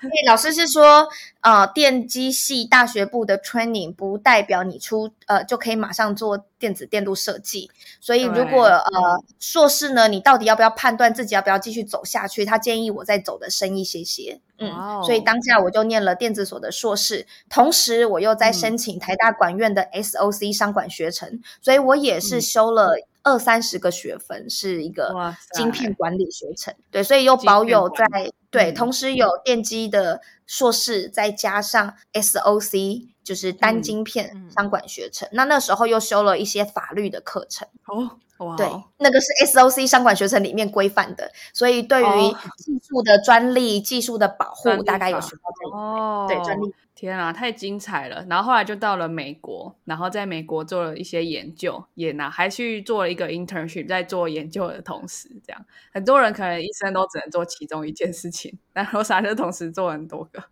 [SPEAKER 3] 所以老师是说，呃，电机系大学部的 training 不代表你出呃就可以马上做电子电路设计。所以如果呃硕士呢，你到底要不要判断自己要不要继续走下去？他建议我再走的深一些些。嗯，所以当下我就念了电子所的硕士，同时我又在
[SPEAKER 1] 嗯
[SPEAKER 3] 申请台大管院的 SOC 商管学程，所以我也是
[SPEAKER 1] 嗯
[SPEAKER 3] 修了二三十个学分，是一个晶片管理学程。对，所以又保有在对，
[SPEAKER 1] 嗯。
[SPEAKER 3] 同时有电机的硕士，再加上 SOC，就是单
[SPEAKER 1] 嗯
[SPEAKER 3] 晶片
[SPEAKER 2] 嗯
[SPEAKER 3] 商管学程。那那时候又修了一些法律的课程，
[SPEAKER 1] 哦，哇，
[SPEAKER 3] 对，那个是 SOC 商管学程里面规范的，所以对于
[SPEAKER 1] 哦
[SPEAKER 3] 技术的专利、技术的保护，大概有
[SPEAKER 1] 法
[SPEAKER 3] 学到这一块。
[SPEAKER 1] 哦，
[SPEAKER 3] 对专利。
[SPEAKER 1] 天啊，太精彩了！然后后来就到了美国，然后在美国做了一些研究，也拿还去做了一个 internship，在做研究的同时，这样很多人可能一生都只能做其中一件事情，但 Rosa 就同时做很多个。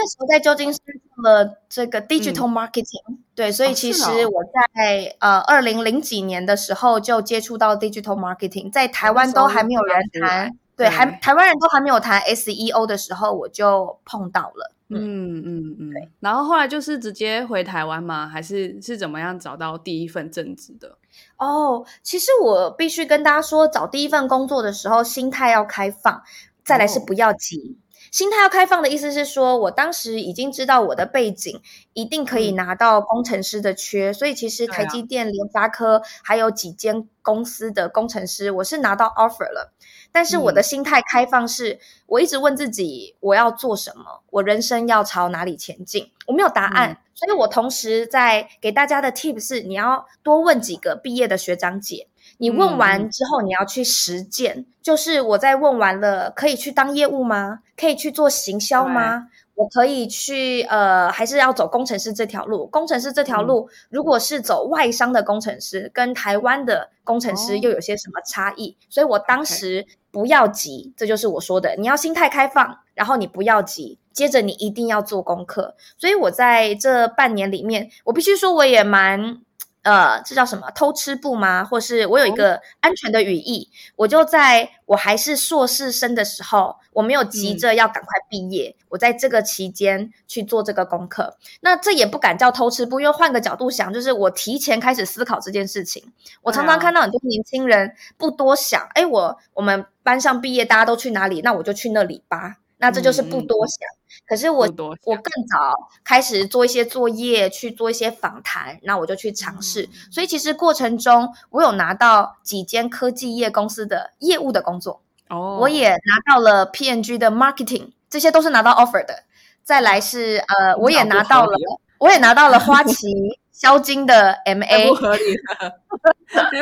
[SPEAKER 3] 那时候在旧金山做了这个 digital marketing，、对，所以其实我在、呃二零零几年的时候就接触到 digital marketing，在台湾都还没有人谈对，
[SPEAKER 1] 对
[SPEAKER 3] 还台湾人都还没有谈 SEO 的时候，我就碰到了。
[SPEAKER 1] 嗯嗯嗯，然后后来就是直接回台湾吗？还是是怎么样找到第一份正职的？
[SPEAKER 3] 哦，其实我必须跟大家说，找第一份工作的时候，心态要开放，再来是
[SPEAKER 1] 哦
[SPEAKER 3] 不要急。心态要开放的意思是说，我当时已经知道我的背景一定可以
[SPEAKER 1] 嗯
[SPEAKER 3] 拿到工程师的缺，所以其实台积电、联发科还有几间公司的工程师，我是拿到 offer 了。但是我的
[SPEAKER 1] 嗯
[SPEAKER 3] 心态开放是，我一直问自己我要做什么，我人生要朝哪里前进，我没有答案，
[SPEAKER 1] 嗯
[SPEAKER 3] 所以我同时在给大家的 tip 是，你要多问几个毕业的学长姐。你问
[SPEAKER 1] 嗯
[SPEAKER 3] 完之后，你要去实践。就是我在问完了，可以去当业务吗？可以去做行销吗？我可以去呃，还是要走工程师这条路？工程师这条路，如果是走外商的工程师，跟台湾的工程师
[SPEAKER 1] 哦
[SPEAKER 3] 又有些什么差异？所以我当时不要急，这就是我说的，你要心态开放，然后你不要急，接着你一定要做功课。所以我在这半年里面，我必须说我也蛮。呃，这叫什么偷吃步吗？或是我有一个安全的语义，我就在我还是硕士生的时候，我没有急着要赶快毕业，我在这个期间去做这个功课。那这也不敢叫偷吃步，因为换个角度想，就是我提前开始思考这件事情。我常常看到很多年轻人不多想，哎，我我们班上毕业大家都去哪里，那我就去那里吧。那这就是不多想。可是我我更早开始做一些作业，去做一些访谈，那我就去尝试。所以其实过程中，我有拿到几间科技业公司的业务的工作，
[SPEAKER 1] 哦，
[SPEAKER 3] 我也拿到了 PNG 的 marketing，这些都是拿到 offer 的。再来是呃，我也拿到了，我也拿到了花旗销金的 MA，
[SPEAKER 1] 不合理。(laughs) 了，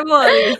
[SPEAKER 1] 不合理。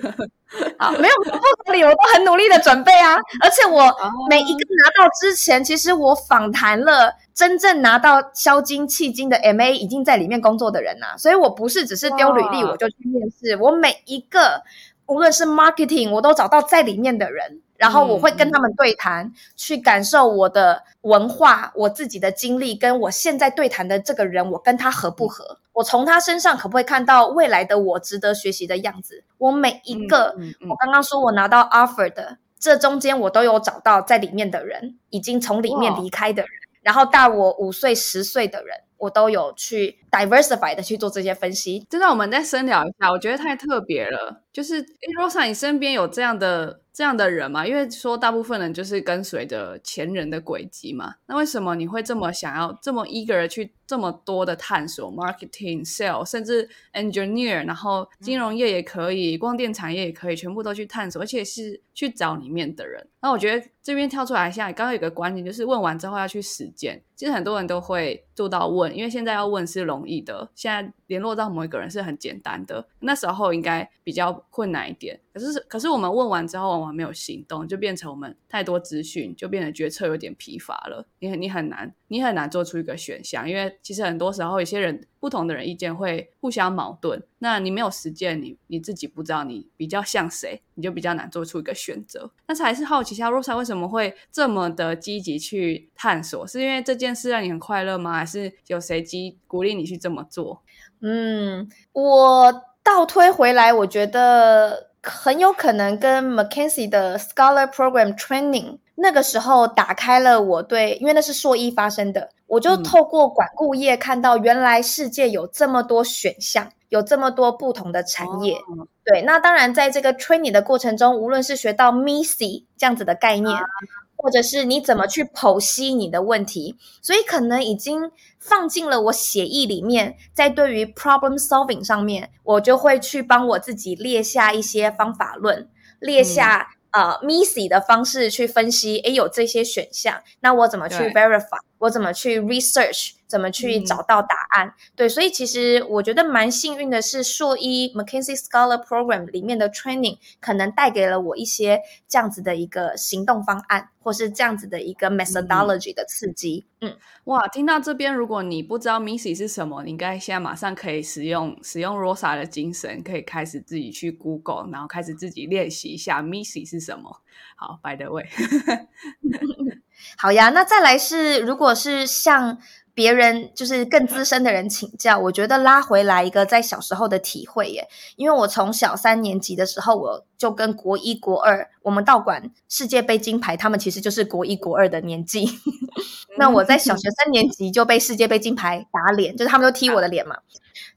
[SPEAKER 3] 好，没有不合理，我都很努力的准备啊，而且我每一个拿到之前，其实我访谈了真正拿到销金迄金的 MA 已经在里面工作的人呐，所以我不是只是丢履历我就去面试，我每一个无论是 marketing 我都找到在里面的人。然后我会跟他们对谈，去感受我的文化、我自己的经历，跟我现在对谈的这个人，我跟他合不合？我从他身上可不可以看到未来的我值得学习的样子？我每一个，我刚刚说我拿到 offer 的，这中间我都有找到在里面的人，已经从里面离开的人，然后大我五岁、十岁的人。我都有去 diversify 的去做这些分析。
[SPEAKER 1] 真的，我们再深聊一下，我觉得太特别了。就是 Rosa，你身边有这样的这样的人嘛？因为说大部分人就是跟随着前人的轨迹嘛。那为什么你会这么想要这么一个人去这么多的探索 marketing、sales，甚至 engineer，然后金融业也可以，光电产业也可以，全部都去探索，而且是去找里面的人。那我觉得这边跳出来一下，刚刚有个观点就是问完之后要去实践。其实很多人都会做到问，因为现在要问是容易的，现在联络到某一个人是很简单的。那时候应该比较困难一点。可是，可是我们问完之后，往往没有行动，就变成我们太多资讯，就变得决策有点疲乏了。你很，你很难，你很难做出一个选项，因为其实很多时候，有些人不同的人意见会互相矛盾。那你没有实践，你你自己不知道你比较像谁，你就比较难做出一个选择。但是还是好奇一下，Rosa 为什么会这么的积极去探索？是因为这件事让你很快乐吗？还是有谁激鼓励你去这么做？
[SPEAKER 3] 嗯，我倒推回来，我觉得很有可能跟 Mackenzie 的 Scholar Program Training 那个时候打开了我对，因为那是硕一发生的，我就透过管顾业看到原来世界有这么多选项。有这么多不同的产业，对，那当然在这个 training 的过程中，无论是学到 MISI 这样子的概念，或者是你怎么去剖析你的问题，所以可能已经放进了我写意里面，在对于 problem solving 上面，我就会去帮我自己列下一些方法论，列下呃 MISI 的方式去分析，诶，有这些选项，那我怎么去 verify，我怎么去 research。怎么去找到答案？对，所以其实我觉得蛮幸运的是，硕一 McKinsey Scholar Program 里面的 training 可能带给了我一些这样子的一个行动方案，或是这样子的一个 methodology 的刺激。嗯，
[SPEAKER 1] 哇，听到这边，如果你不知道 Missy 是什么，你应该现在马上可以使用使用 Rosa 的精神，可以开始自己去 Google，然后开始自己练习一下 Missy 是什么。好，By the way，(laughs)
[SPEAKER 3] 好呀，那再来是，如果是向。别人就是更资深的人请教，我觉得拉回来一个在小时候的体会耶，因为我从小三年级的时候，我就跟国一、国二，我们道馆世界杯金牌，他们其实就是国一、国二的年纪。(laughs) 那我在小学三年级就被世界杯金牌打脸，就是他们都踢我的脸嘛。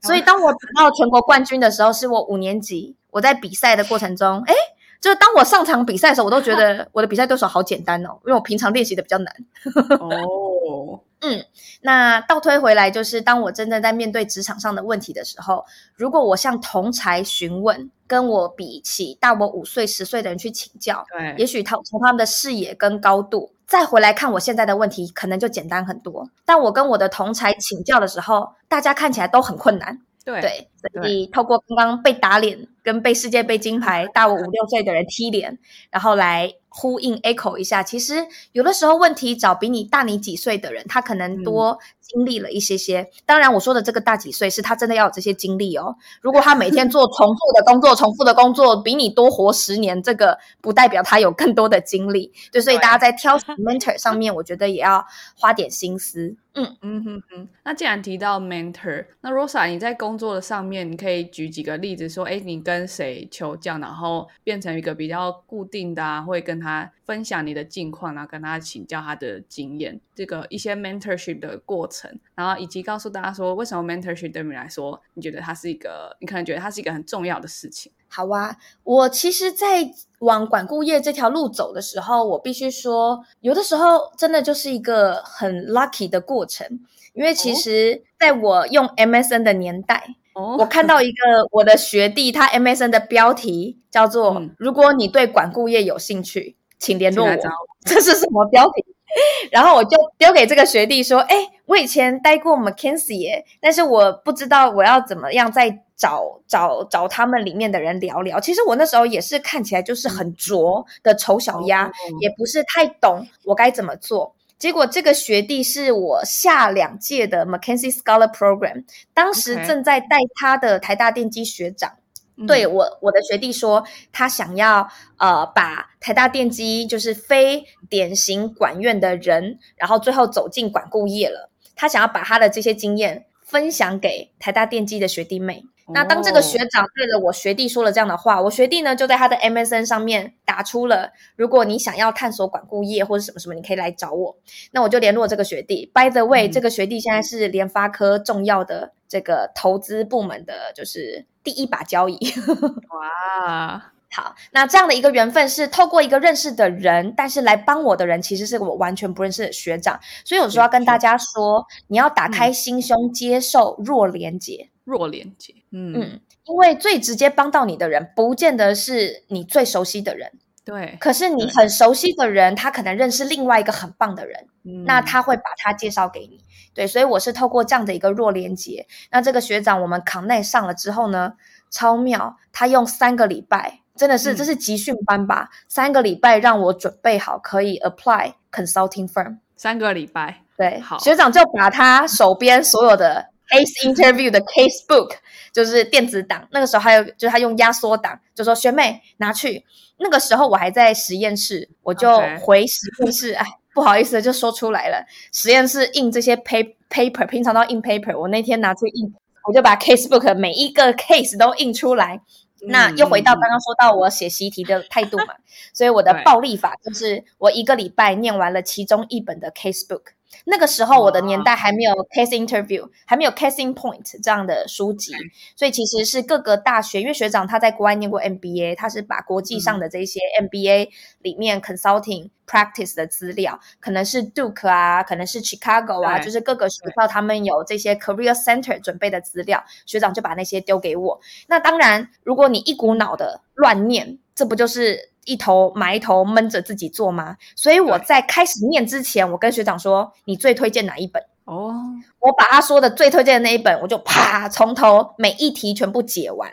[SPEAKER 3] 所以当我拿到全国冠军的时候，是我五年级，我在比赛的过程中，哎，就是当我上场比赛的时候，我都觉得我的比赛对手好简单哦，因为我平常练习的比较难。(laughs)
[SPEAKER 1] 哦。
[SPEAKER 3] 嗯，那倒推回来，就是当我真正在面对职场上的问题的时候，如果我向同才询问，跟我比起大我五岁、十岁的人去请教，
[SPEAKER 1] 对，
[SPEAKER 3] 也许他从他们的视野跟高度再回来看我现在的问题，可能就简单很多。但我跟我的同才请教的时候，大家看起来都很困难。
[SPEAKER 1] 对，
[SPEAKER 3] 所以透过刚刚被打脸跟被世界杯金牌大我五六岁的人踢脸，然后来。呼应 echo 一下，其实有的时候问题找比你大你几岁的人，他可能多经历了一些些。当然，我说的这个大几岁，是他真的要有这些经历哦。如果他每天 (laughs) 做重复的工作，重复的工作比你多活十年，这个不代表他有更多的经历。对，所以大家在挑 mentor 上面，我觉得也要花点心思。
[SPEAKER 1] 嗯嗯哼哼。那既然提到 mentor，那 Rosa，你在工作的上面，你可以举几个例子说，哎，你跟谁求教，然后变成一个比较固定的，啊，会跟。他分享你的近况，然后跟他请教他的经验，这个一些 mentorship 的过程，然后以及告诉大家说，为什么 mentorship 对你来说，你觉得它是一个，你可能觉得它是一个很重要的事情。
[SPEAKER 3] 好啊，我其实，在往管顾业这条路走的时候，我必须说，有的时候真的就是一个很 lucky 的过程，因为其实在我用 MSN 的年代，
[SPEAKER 1] 哦
[SPEAKER 3] 我看到一个我的学弟，他 MSN 的标题叫做
[SPEAKER 1] 嗯“
[SPEAKER 3] 如果你对管顾业有兴趣，请联络我
[SPEAKER 1] 请来找”，
[SPEAKER 3] 这是什么标题？(laughs) 然后我就丢给这个学弟说：“哎，我以前待过 McKinsey 耶，但是我不知道我要怎么样再找找找他们里面的人聊聊。其实我那时候也是看起来就是很拙的丑小鸭，
[SPEAKER 1] 哦
[SPEAKER 3] 也不是太懂我该怎么做。结果这个学弟是我下两届的 McKinsey Scholar Program，当时正在带他的台大电机学长。
[SPEAKER 1] 嗯
[SPEAKER 3] 对我我的学弟说，他想要呃把台大电机就是非典型管院的人，然后最后走进管顾业了。他想要把他的这些经验分享给台大电机的学弟妹。那当这个学
[SPEAKER 1] 哦
[SPEAKER 3] 长对了我学弟说了这样的话，我学弟呢就在他的 MSN 上面打出了，如果你想要探索管顾业或者什么什么，你可以来找我。那我就联络这个学弟。By the way，、
[SPEAKER 1] 嗯
[SPEAKER 3] 这个学弟现在是联发科重要的这个投资部门的，就是第一把交椅。(laughs)
[SPEAKER 1] 哇，
[SPEAKER 3] 好，那这样的一个缘分是透过一个认识的人，但是来帮我的人其实是我完全不认识的学长，所以有时候要跟大家说，你要打开心胸，接受弱连结。
[SPEAKER 1] 弱连接，嗯
[SPEAKER 3] 嗯，因为最直接帮到你的人，不见得是你最熟悉的人，
[SPEAKER 1] 对，
[SPEAKER 3] 可是你很熟悉的人，他可能认识另外一个很棒的人，
[SPEAKER 1] 嗯
[SPEAKER 3] 那他会把他介绍给你。对，所以我是透过这样的一个弱连接。那这个学长我们扛内上了之后呢，超妙，他用三个礼拜，真的是、
[SPEAKER 1] 嗯
[SPEAKER 3] 这是集训班吧？三个礼拜让我准备好可以 apply consulting firm。
[SPEAKER 1] 三个礼拜，
[SPEAKER 3] 对，
[SPEAKER 1] 好
[SPEAKER 3] 学长就把他手边所有的 case interview 的 case book，就是电子档，那个时候还有就是他用压缩档，就说学妹拿去。那个时候我还在实验室，我就回实验室，哎，不好意思就说出来了。实验室印这些 pa paper，平常都印 paper，我那天拿去印，我就把 case book 每一个 case 都印出来。那
[SPEAKER 1] 嗯
[SPEAKER 3] 又回到
[SPEAKER 1] 嗯
[SPEAKER 3] 刚刚说到我写习题的态度嘛，(laughs) 所以我的暴力法就是我一个礼拜念完了其中一本的 case book。那个时候我的年代还没有 case interview，还没有 casing point 这样的书籍，所以其实是各个大学，因为学长他在国外念过 MBA，他是把国际上的这些 MBA 里面 consulting practice 的资料，可能是 Duke 啊，可能是 Chicago 啊，就是各个学校他们有这些 career center 准备的资料，学长就把那些丢给我。那当然，如果你一股脑的乱念，这不就是一头埋头闷着自己做吗？所以我在开始念之前，我跟学长说：“你最推荐哪一本？”
[SPEAKER 1] 哦，
[SPEAKER 3] 我把他说的最推荐的那一本，我就啪从头每一题全部解完。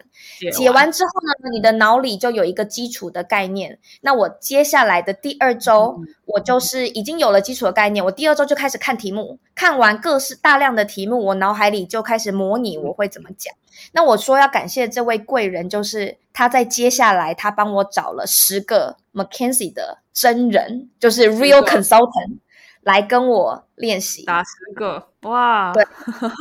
[SPEAKER 3] 解完之后呢，你的脑里就有一个基础的概念。那我接下来的第二周，
[SPEAKER 1] 嗯
[SPEAKER 3] 我就是已经有了基础的概念。我第二周就开始看题目，看完各式大量的题目，我脑海里就开始模拟我会怎么讲。那我说要感谢这位贵人，就是他在接下来他帮我找了十个 McKenzie 的真人，就是 real consultant 来跟我练习。
[SPEAKER 1] 打十个，哇，
[SPEAKER 3] 对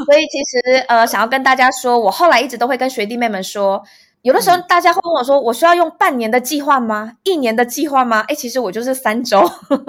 [SPEAKER 3] 所以其实呃，想要跟大家说，我后来一直都会跟学弟妹们说，有的时候
[SPEAKER 1] 嗯
[SPEAKER 3] 大家会问我说，我需要用半年的计划吗？一年的计划吗？哎，其实我就是三周，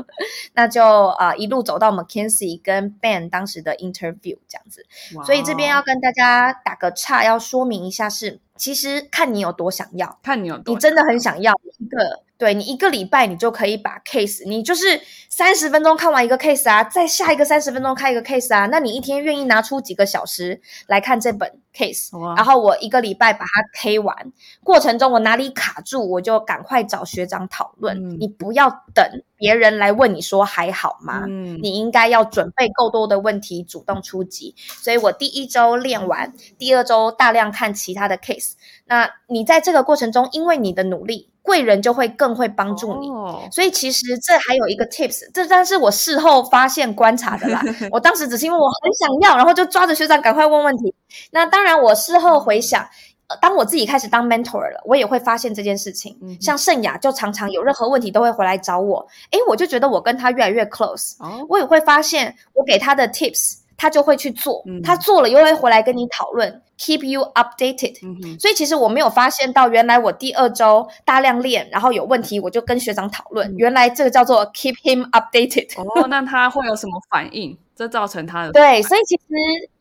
[SPEAKER 3] (laughs) 那就啊、呃一路走到 McKinsey 跟 Ben 当时的 interview 这样子。所以这边要跟大家打个岔，要说明一下是，其实看你有多想要。
[SPEAKER 1] 看你有多
[SPEAKER 3] 你真的很想要一个，对你一个礼拜你就可以把 case，你就是三十分钟看完一个 case 啊，再下一个三十分钟看一个 case 啊，那你一天愿意拿出几个小时来看这本 case？然后我一个礼拜把它 K 完，过程中我哪里卡住，我就赶快找学长讨论。
[SPEAKER 1] 嗯
[SPEAKER 3] 你不要等别人来问你说还好吗？
[SPEAKER 1] 嗯
[SPEAKER 3] 你应该要准备够多的问题，主动出击。所以我第一周练完，第二周大量看其他的 case。那你在这个过程中，因为你的努力，贵人就会更会帮助你。
[SPEAKER 1] 哦
[SPEAKER 3] 所以其实这还有一个 tips，这但是我事后发现观察的啦。(laughs) 我当时只是因为我很想要，然后就抓着学长赶快问问题。那当然，我事后回想。呃当我自己开始当 mentor 了，我也会发现这件事情。
[SPEAKER 1] 嗯
[SPEAKER 3] 像盛雅就常常有任何问题都会回来找我，诶，我就觉得我跟他越来越 close。
[SPEAKER 1] 哦，
[SPEAKER 3] 我也会发现，我给他的 tips，他就会去做，
[SPEAKER 1] 嗯
[SPEAKER 3] 他做了又会回来跟你讨论，keep you updated。
[SPEAKER 1] 嗯哼，
[SPEAKER 3] 所以其实我没有发现到，原来我第二周大量练，然后有问题我就跟学长讨论，
[SPEAKER 1] 嗯
[SPEAKER 3] 原来这个叫做 keep him updated。(laughs)
[SPEAKER 1] 哦，那他会有什么反应？这造成他的
[SPEAKER 3] 对，所以其实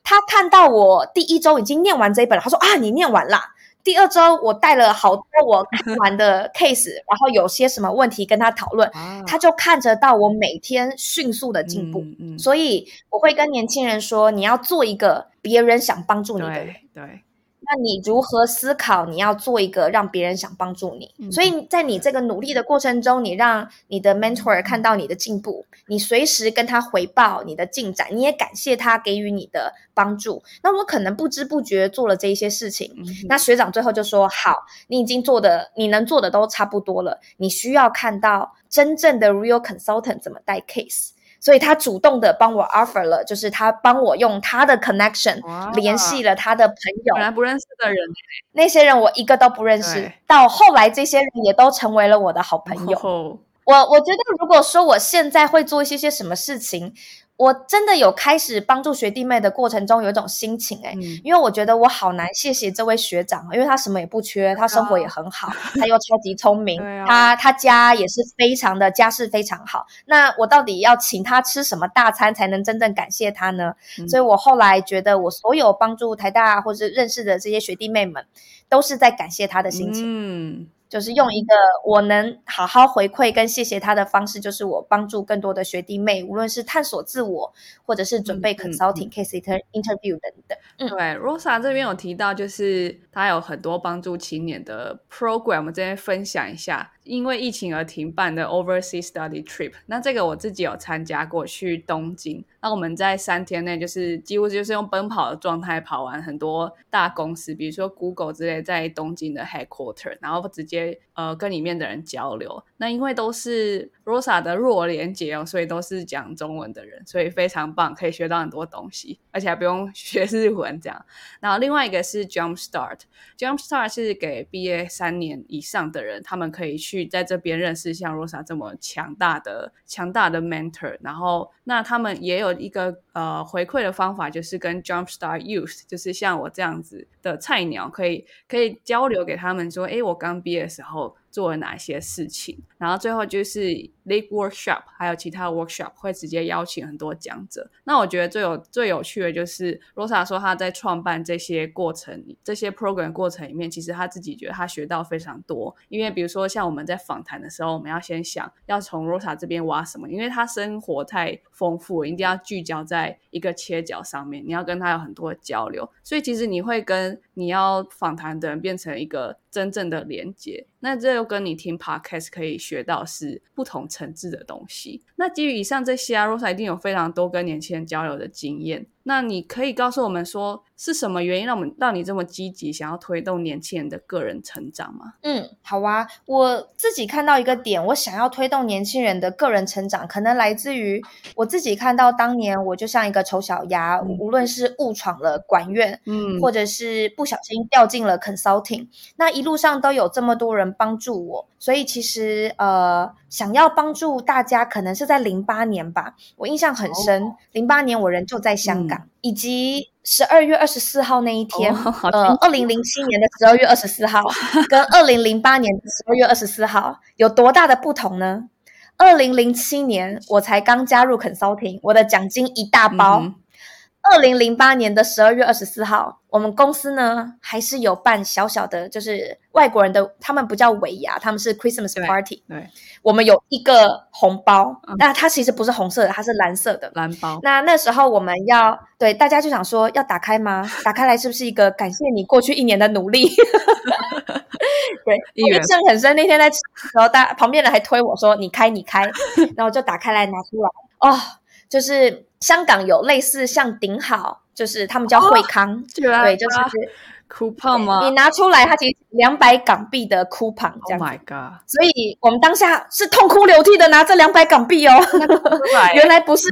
[SPEAKER 3] 他看到我第一周已经念完这一本了，他说啊，你念完啦。第二周我带了好多我看完的 (laughs) case，然后有些什么问题跟他讨论，
[SPEAKER 1] 啊
[SPEAKER 3] 他就看得到我每天迅速的进步。
[SPEAKER 1] 嗯嗯，
[SPEAKER 3] 所以我会跟年轻人说，你要做一个别人想帮助你的人。
[SPEAKER 1] 对对，
[SPEAKER 3] 那你如何思考？你要做一个让别人想帮助你，
[SPEAKER 1] 嗯
[SPEAKER 3] 所以在你这个努力的过程中，你让你的 mentor 看到你的进步，你随时跟他回报你的进展，你也感谢他给予你的帮助。那我可能不知不觉做了这一些事情，
[SPEAKER 1] 嗯
[SPEAKER 3] 那学长最后就说：“好，你已经做的，你能做的都差不多了，你需要看到真正的 real consultant 怎么带 case。”所以他主动的帮我 offer 了，就是他帮我用他的 connection 联系了他的朋友
[SPEAKER 1] 本，来不认识的人，
[SPEAKER 3] 那些人我一个都不认识，到后来这些人也都成为了我的好朋友。
[SPEAKER 1] 哦。
[SPEAKER 3] 我我觉得，如果说我现在会做一些些什么事情，我真的有开始帮助学弟妹的过程中，有一种心情哎、
[SPEAKER 1] 嗯
[SPEAKER 3] 因为我觉得我好难谢谢这位学长，因为他什么也不缺，他生活也很好，他又超级聪明，
[SPEAKER 1] 啊
[SPEAKER 3] 他他家也是非常的家世非常好。那我到底要请他吃什么大餐才能真正感谢他呢？
[SPEAKER 1] 嗯
[SPEAKER 3] 所以我后来觉得，我所有帮助台大或是认识的这些学弟妹们，都是在感谢他的心情。
[SPEAKER 1] 嗯，
[SPEAKER 3] 就是用一个我能好好回馈跟谢谢他的方式，就是我帮助更多的学弟妹，无论是探索自我，或者是准备
[SPEAKER 1] 嗯嗯
[SPEAKER 3] consulting、case inter interview 等等。嗯
[SPEAKER 1] 对，Rosa 这边有提到，就是他有很多帮助青年的 program，我们这边分享一下。因为疫情而停办的 Overseas Study Trip，那这个我自己有参加过，去东京。那我们在三天内，就是几乎就是用奔跑的状态跑完很多大公司，比如说 Google 之类在东京的 headquarter，然后直接呃跟里面的人交流。那因为都是 Rosa 的弱连接哦，所以都是讲中文的人，所以非常棒，可以学到很多东西，而且还不用 (laughs) 学日文这样。然后另外一个是 Jump Start，Jump Start 是给毕业三年以上的人，他们可以去在这边认识像 Rosa 这么强大的强大的 mentor。然后那他们也有一个呃回馈的方法，就是跟 Jump Start Youth，就是像我这样子的菜鸟，可以可以交流给他们说，诶，我刚毕业的时候。做了哪些事情，然后最后就是 League Workshop，还有其他 workshop 会直接邀请很多讲者。那我觉得最有最有趣的就是 Rosa 说他在创办这些过程、这些 program 过程里面，其实他自己觉得他学到非常多。因为比如说像我们在访谈的时候，我们要先想要从 Rosa 这边挖什么，因为他生活太丰富，一定要聚焦在一个切角上面，你要跟他有很多的交流，所以其实你会跟你要访谈的人变成一个真正的连接。那这又跟你听 podcast 可以学到是不同层次的东西。那基于以上这些啊，Rosa 一定有非常多跟年轻人交流的经验。那你可以告诉我们说，是什么原因让我们让你这么积极，想要推动年轻人的个人成长吗？
[SPEAKER 3] 嗯，好啊。我自己看到一个点，我想要推动年轻人的个人成长，可能来自于我自己看到当年我就像一个丑小鸭，
[SPEAKER 1] 嗯
[SPEAKER 3] 无论是误闯了管院，
[SPEAKER 1] 嗯
[SPEAKER 3] 或者是不小心掉进了 consulting，那一路上都有这么多人帮助我，所以其实呃，想要帮助大家，可能是在零八年吧，我印象很深。零八年我人就在香港，以及十二月二十四号那一天，
[SPEAKER 1] 哦好
[SPEAKER 3] 呃，二零零七年的十二月二十四号 (laughs) 跟二零零八年的十二月二十四号有多大的不同呢？二零零七年我才刚加入 consulting，我的奖金一大包。
[SPEAKER 1] 嗯
[SPEAKER 3] 二零零八年的十二月二十四号，我们公司呢还是有办小小的，就是外国人的，他们不叫尾牙，他们是 Christmas party。
[SPEAKER 1] 对，
[SPEAKER 3] 我们有一个红包，
[SPEAKER 1] 嗯
[SPEAKER 3] 那它其实不是红色的，它是蓝色的。
[SPEAKER 1] 蓝包，
[SPEAKER 3] 那那时候我们要对大家就想说要打开吗？(laughs) 打开来是不是一个感谢你过去一年的努力？(laughs) 对，印象很深。那天在吃的时候，大旁边人还推我说：“你开，你开。”然后就打开来拿出来，哦，就是香港有类似像顶好，就是他们叫惠康，对，就是。
[SPEAKER 1] coupon 吗
[SPEAKER 3] 你拿出来，它其实两百港币的 coupon 这
[SPEAKER 1] ？Oh my god！
[SPEAKER 3] 所以我们当下是痛哭流涕的拿这两百港币哦。(laughs) 原来不是，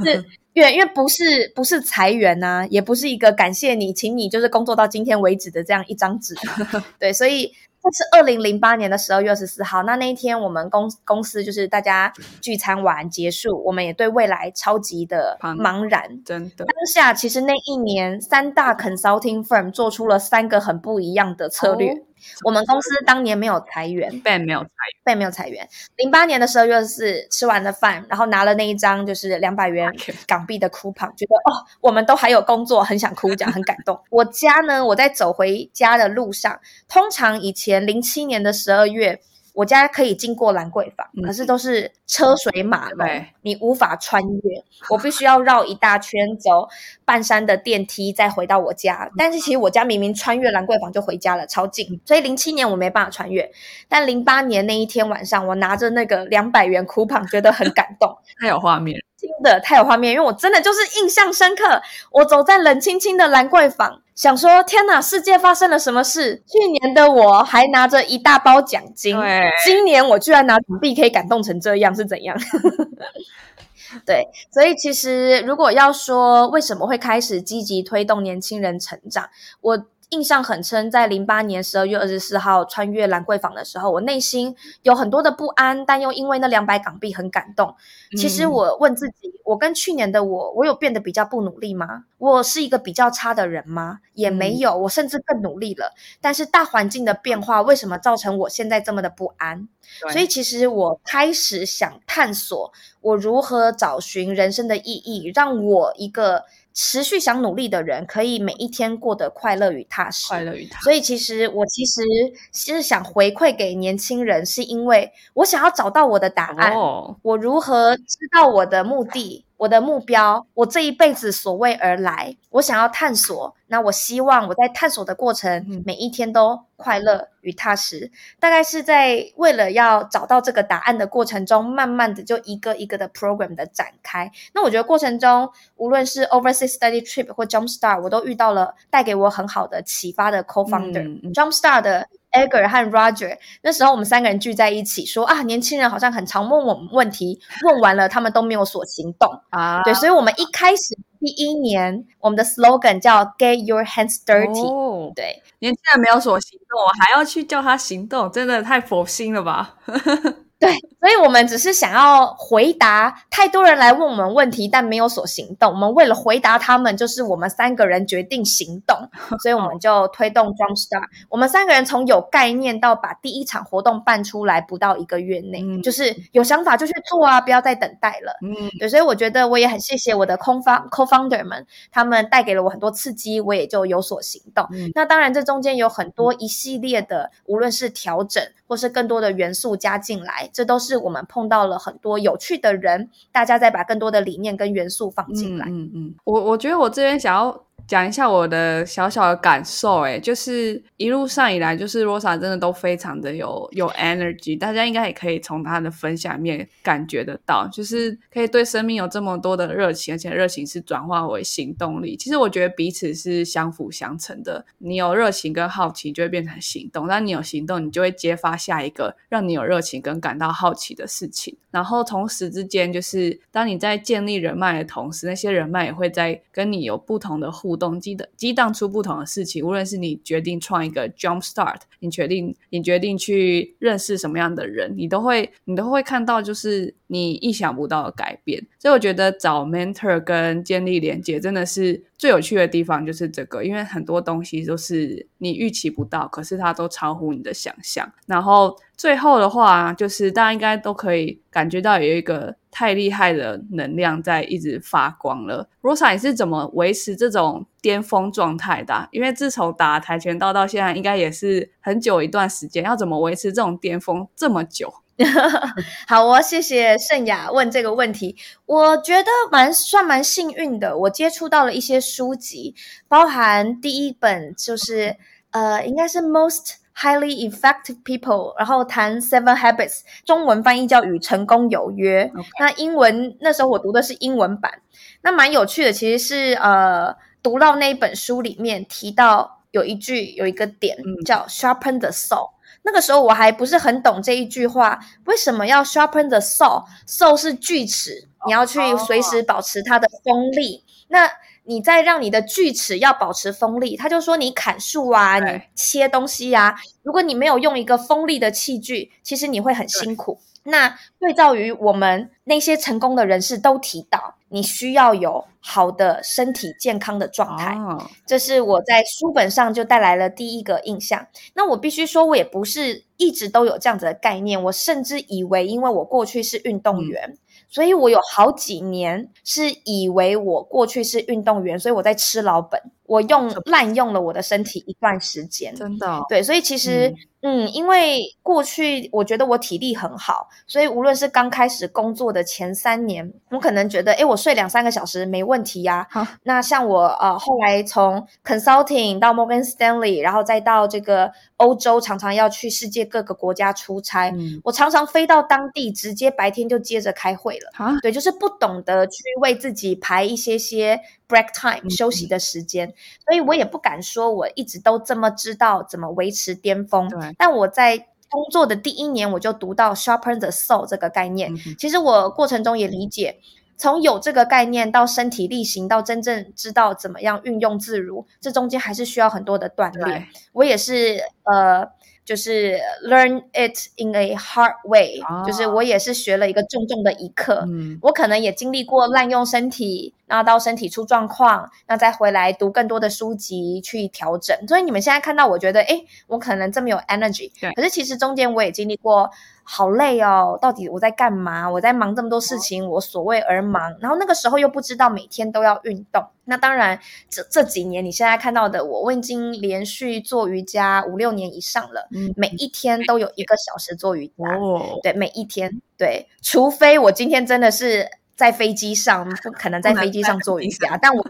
[SPEAKER 3] 因为因为不是不是裁员呐、也不是一个感谢你，请你就是工作到今天为止的这样一张纸嘛。(laughs) 对，所以这是二零零八年的十二月二十四号。那那一天，我们公公司就是大家聚餐完结束，我们也对未来超级的
[SPEAKER 1] 茫
[SPEAKER 3] 茫然。
[SPEAKER 1] 真的
[SPEAKER 3] 当下其实那一年，三大 consulting firm 做出了三个很不一样的策略。
[SPEAKER 1] 哦
[SPEAKER 3] 我们公司当年没有裁员
[SPEAKER 1] ，Ben 没有裁员，
[SPEAKER 3] 被没有裁员。零八年的十二月四吃完了饭，然后拿了那一张就是两百元港币的 coupon，觉得哦，我们都还有工作，很想哭，这样很感动。我家呢，我在走回家的路上，通常以前零七年的十二月。我家可以经过兰桂坊，
[SPEAKER 1] 嗯
[SPEAKER 3] 可是都是车水马龙
[SPEAKER 1] 对，
[SPEAKER 3] 你无法穿越。(laughs) 我必须要绕一大圈，走半山的电梯，再回到我家。但是其实我家明明穿越兰桂坊就回家了，超近。所以零七年我没办法穿越，但零八年那一天晚上，我拿着那个两百元 coupon，觉得很感动。(laughs)
[SPEAKER 1] 太有画面，
[SPEAKER 3] 真的太有画面，因为我真的就是印象深刻。我走在冷清清的兰桂坊，想说天哪，世界发生了什么事？去年的我还拿着一大包奖金，今年我居然拿港币可以感动成这样，是怎样？(laughs) 对，所以其实如果要说为什么会开始积极推动年轻人成长，我印象很深，在零八年十二月二十四号穿越兰桂坊的时候，我内心有很多的不安，但又因为那两百港币很感动。其实
[SPEAKER 1] 嗯
[SPEAKER 3] 我问自己，我跟去年的我，我有变得比较不努力吗？我是一个比较差的人吗？也没
[SPEAKER 1] 嗯
[SPEAKER 3] 有，我甚至更努力了。但是大环境的变化，为什么造成我现在这么的不安？所以其实我开始想探索，我如何找寻人生的意义，让我一个持续想努力的人，可以每一天过得快乐与踏实。
[SPEAKER 1] 快乐与踏实，
[SPEAKER 3] 所以其实我其实是想回馈给年轻人，是因为我想要找到我的答案。
[SPEAKER 1] 哦，
[SPEAKER 3] 我如何知道我的目的、我的目标？我这一辈子所谓而来，我想要探索。那我希望我在探索的过程
[SPEAKER 1] 嗯，
[SPEAKER 3] 每一天都快乐与踏实。大概是在为了要找到这个答案的过程中，慢慢的就一个一个的 program 的展开。那我觉得过程中，无论是 overseas study trip 或 Jumpstart，我都遇到了带给我很好的启发的 co-founder、
[SPEAKER 1] 嗯嗯
[SPEAKER 3] Jumpstart 的 Edgar 和 Roger，那时候我们三个人聚在一起说啊，年轻人好像很常问我们问题，问完了他们都没有所行动。(laughs)
[SPEAKER 1] 啊，
[SPEAKER 3] 对，所以我们一开始第一年，我们的 slogan 叫 Get Your Hands Dirty。
[SPEAKER 1] 哦，
[SPEAKER 3] 对，
[SPEAKER 1] 年轻人没有所行动，我还要去叫他行动，真的太佛心了吧？(laughs)
[SPEAKER 3] 对，所以我们只是想要回答太多人来问我们问题，但没有所行动。我们为了回答他们，就是我们三个人决定行动，(laughs) 所以我们就推动 Jumpstart。我们三个人从有概念到把第一场活动办出来，不到一个月内，
[SPEAKER 1] 嗯
[SPEAKER 3] 就是有想法就去做啊，不要再等待了。
[SPEAKER 1] 嗯，
[SPEAKER 3] 对，所以我觉得我也很谢谢我的 co found co founder 们，他们带给了我很多刺激，我也就有所行动。
[SPEAKER 1] 嗯
[SPEAKER 3] 那当然，这中间有很多一系列的，无论是调整或是更多的元素加进来，这都是我们碰到了很多有趣的人，大家再把更多的理念跟元素放进来。
[SPEAKER 1] 嗯嗯，我我觉得我这边想要讲一下我的小小的感受，哎，就是一路上以来，就是 Rosa 真的都非常的有有 energy，大家应该也可以从她的分享里面感觉得到，就是可以对生命有这么多的热情，而且热情是转化为行动力。其实我觉得彼此是相辅相成的，你有热情跟好奇，就会变成行动；当你有行动，你就会揭发下一个让你有热情跟感到好奇的事情。然后同时之间，就是当你在建立人脉的同时，那些人脉也会在跟你有不同的互动，激的激荡出不同的事情。无论是你决定创一个 jump start，你决定你决定去认识什么样的人，你都会你都会看到就是你意想不到的改变。所以我觉得找 mentor 跟建立连接真的是最有趣的地方，就是这个，因为很多东西都是你预期不到，可是它都超乎你的想象。然后最后的话，就是大家应该都可以感觉到有一个太厉害的能量在一直发光了。Rosa，你是怎么维持这种巅峰状态的、因为自从打跆拳道到现在，应该也是很久一段时间，要怎么维持这种巅峰这么久？(laughs)
[SPEAKER 3] 好哦，谢谢盛雅问这个问题。我觉得蛮算蛮幸运的，我接触到了一些书籍，包含第一本就是呃，应该是 Most Highly Effective People，然后谈 Seven Habits，中文翻译叫与成功有约。那英文那时候我读的是英文版，那蛮有趣的，其实是呃，读到那一本书里面提到有一句有一个点
[SPEAKER 1] 嗯
[SPEAKER 3] 叫 Sharpen the Saw。那个时候我还不是很懂这一句话，为什么要 sharpen the soul？soul 是锯齿，你要去随时保持它的锋利。那你在让你的锯齿要保持锋利，他就说你砍树啊，你切东西啊，如果你没有用一个锋利的器具，其实你会很辛苦。那对照于我们那些成功的人士都提到，你需要有好的身体健康的状态。
[SPEAKER 1] 哦，
[SPEAKER 3] 这是我在书本上就带来了第一个印象。那我必须说，我也不是一直都有这样子的概念，我甚至以为，因为我过去是运动员，所以我有好几年是以为我过去是运动员，所以我在吃老本，我用滥用了我的身体一段时间。
[SPEAKER 1] 真的哦，
[SPEAKER 3] 对，所以其实，嗯因为过去我觉得我体力很好，所以无论是刚开始工作的前三年，我可能觉得，诶，我睡两三个小时没问题呀、
[SPEAKER 1] 好
[SPEAKER 3] 那像我呃后来从 consulting 到 Morgan Stanley，然后再到这个欧洲，常常要去世界各个国家出差，
[SPEAKER 1] 嗯，
[SPEAKER 3] 我常常飞到当地，直接白天就接着开会了。
[SPEAKER 1] 啊，
[SPEAKER 3] 对，就是不懂得去为自己排一些些 break time
[SPEAKER 1] 嗯
[SPEAKER 3] 休息的时间，所以我也不敢说我一直都这么知道怎么维持巅峰。
[SPEAKER 1] 对，
[SPEAKER 3] 但我在工作的第一年，我就读到 sharpen the soul 这个概念。
[SPEAKER 1] 嗯
[SPEAKER 3] 其实我过程中也理解，从有这个概念到身体力行，到真正知道怎么样运用自如，这中间还是需要很多的锻炼
[SPEAKER 1] 对。，
[SPEAKER 3] 我也是呃，就是 learn it in a hard way，、
[SPEAKER 1] 哦
[SPEAKER 3] 就是我也是学了一个重重的一课。
[SPEAKER 1] 嗯，
[SPEAKER 3] 我可能也经历过滥用身体，然后到身体出状况，那再回来读更多的书籍去调整。所以你们现在看到，我觉得，诶，我可能这么有 energy，
[SPEAKER 1] 对
[SPEAKER 3] 可是其实中间我也经历过好累哦，到底我在干嘛？我在忙这么多事情，我所谓而忙，然后那个时候又不知道每天都要运动。那当然，这这几年你现在看到的我，我已经连续做瑜伽五六年以上了，
[SPEAKER 1] 嗯
[SPEAKER 3] 每一天都有一个小时做瑜伽。
[SPEAKER 1] 哦，
[SPEAKER 3] 对，每一天，对，除非我今天真的是在飞机上，不可能在飞机上做瑜伽，但我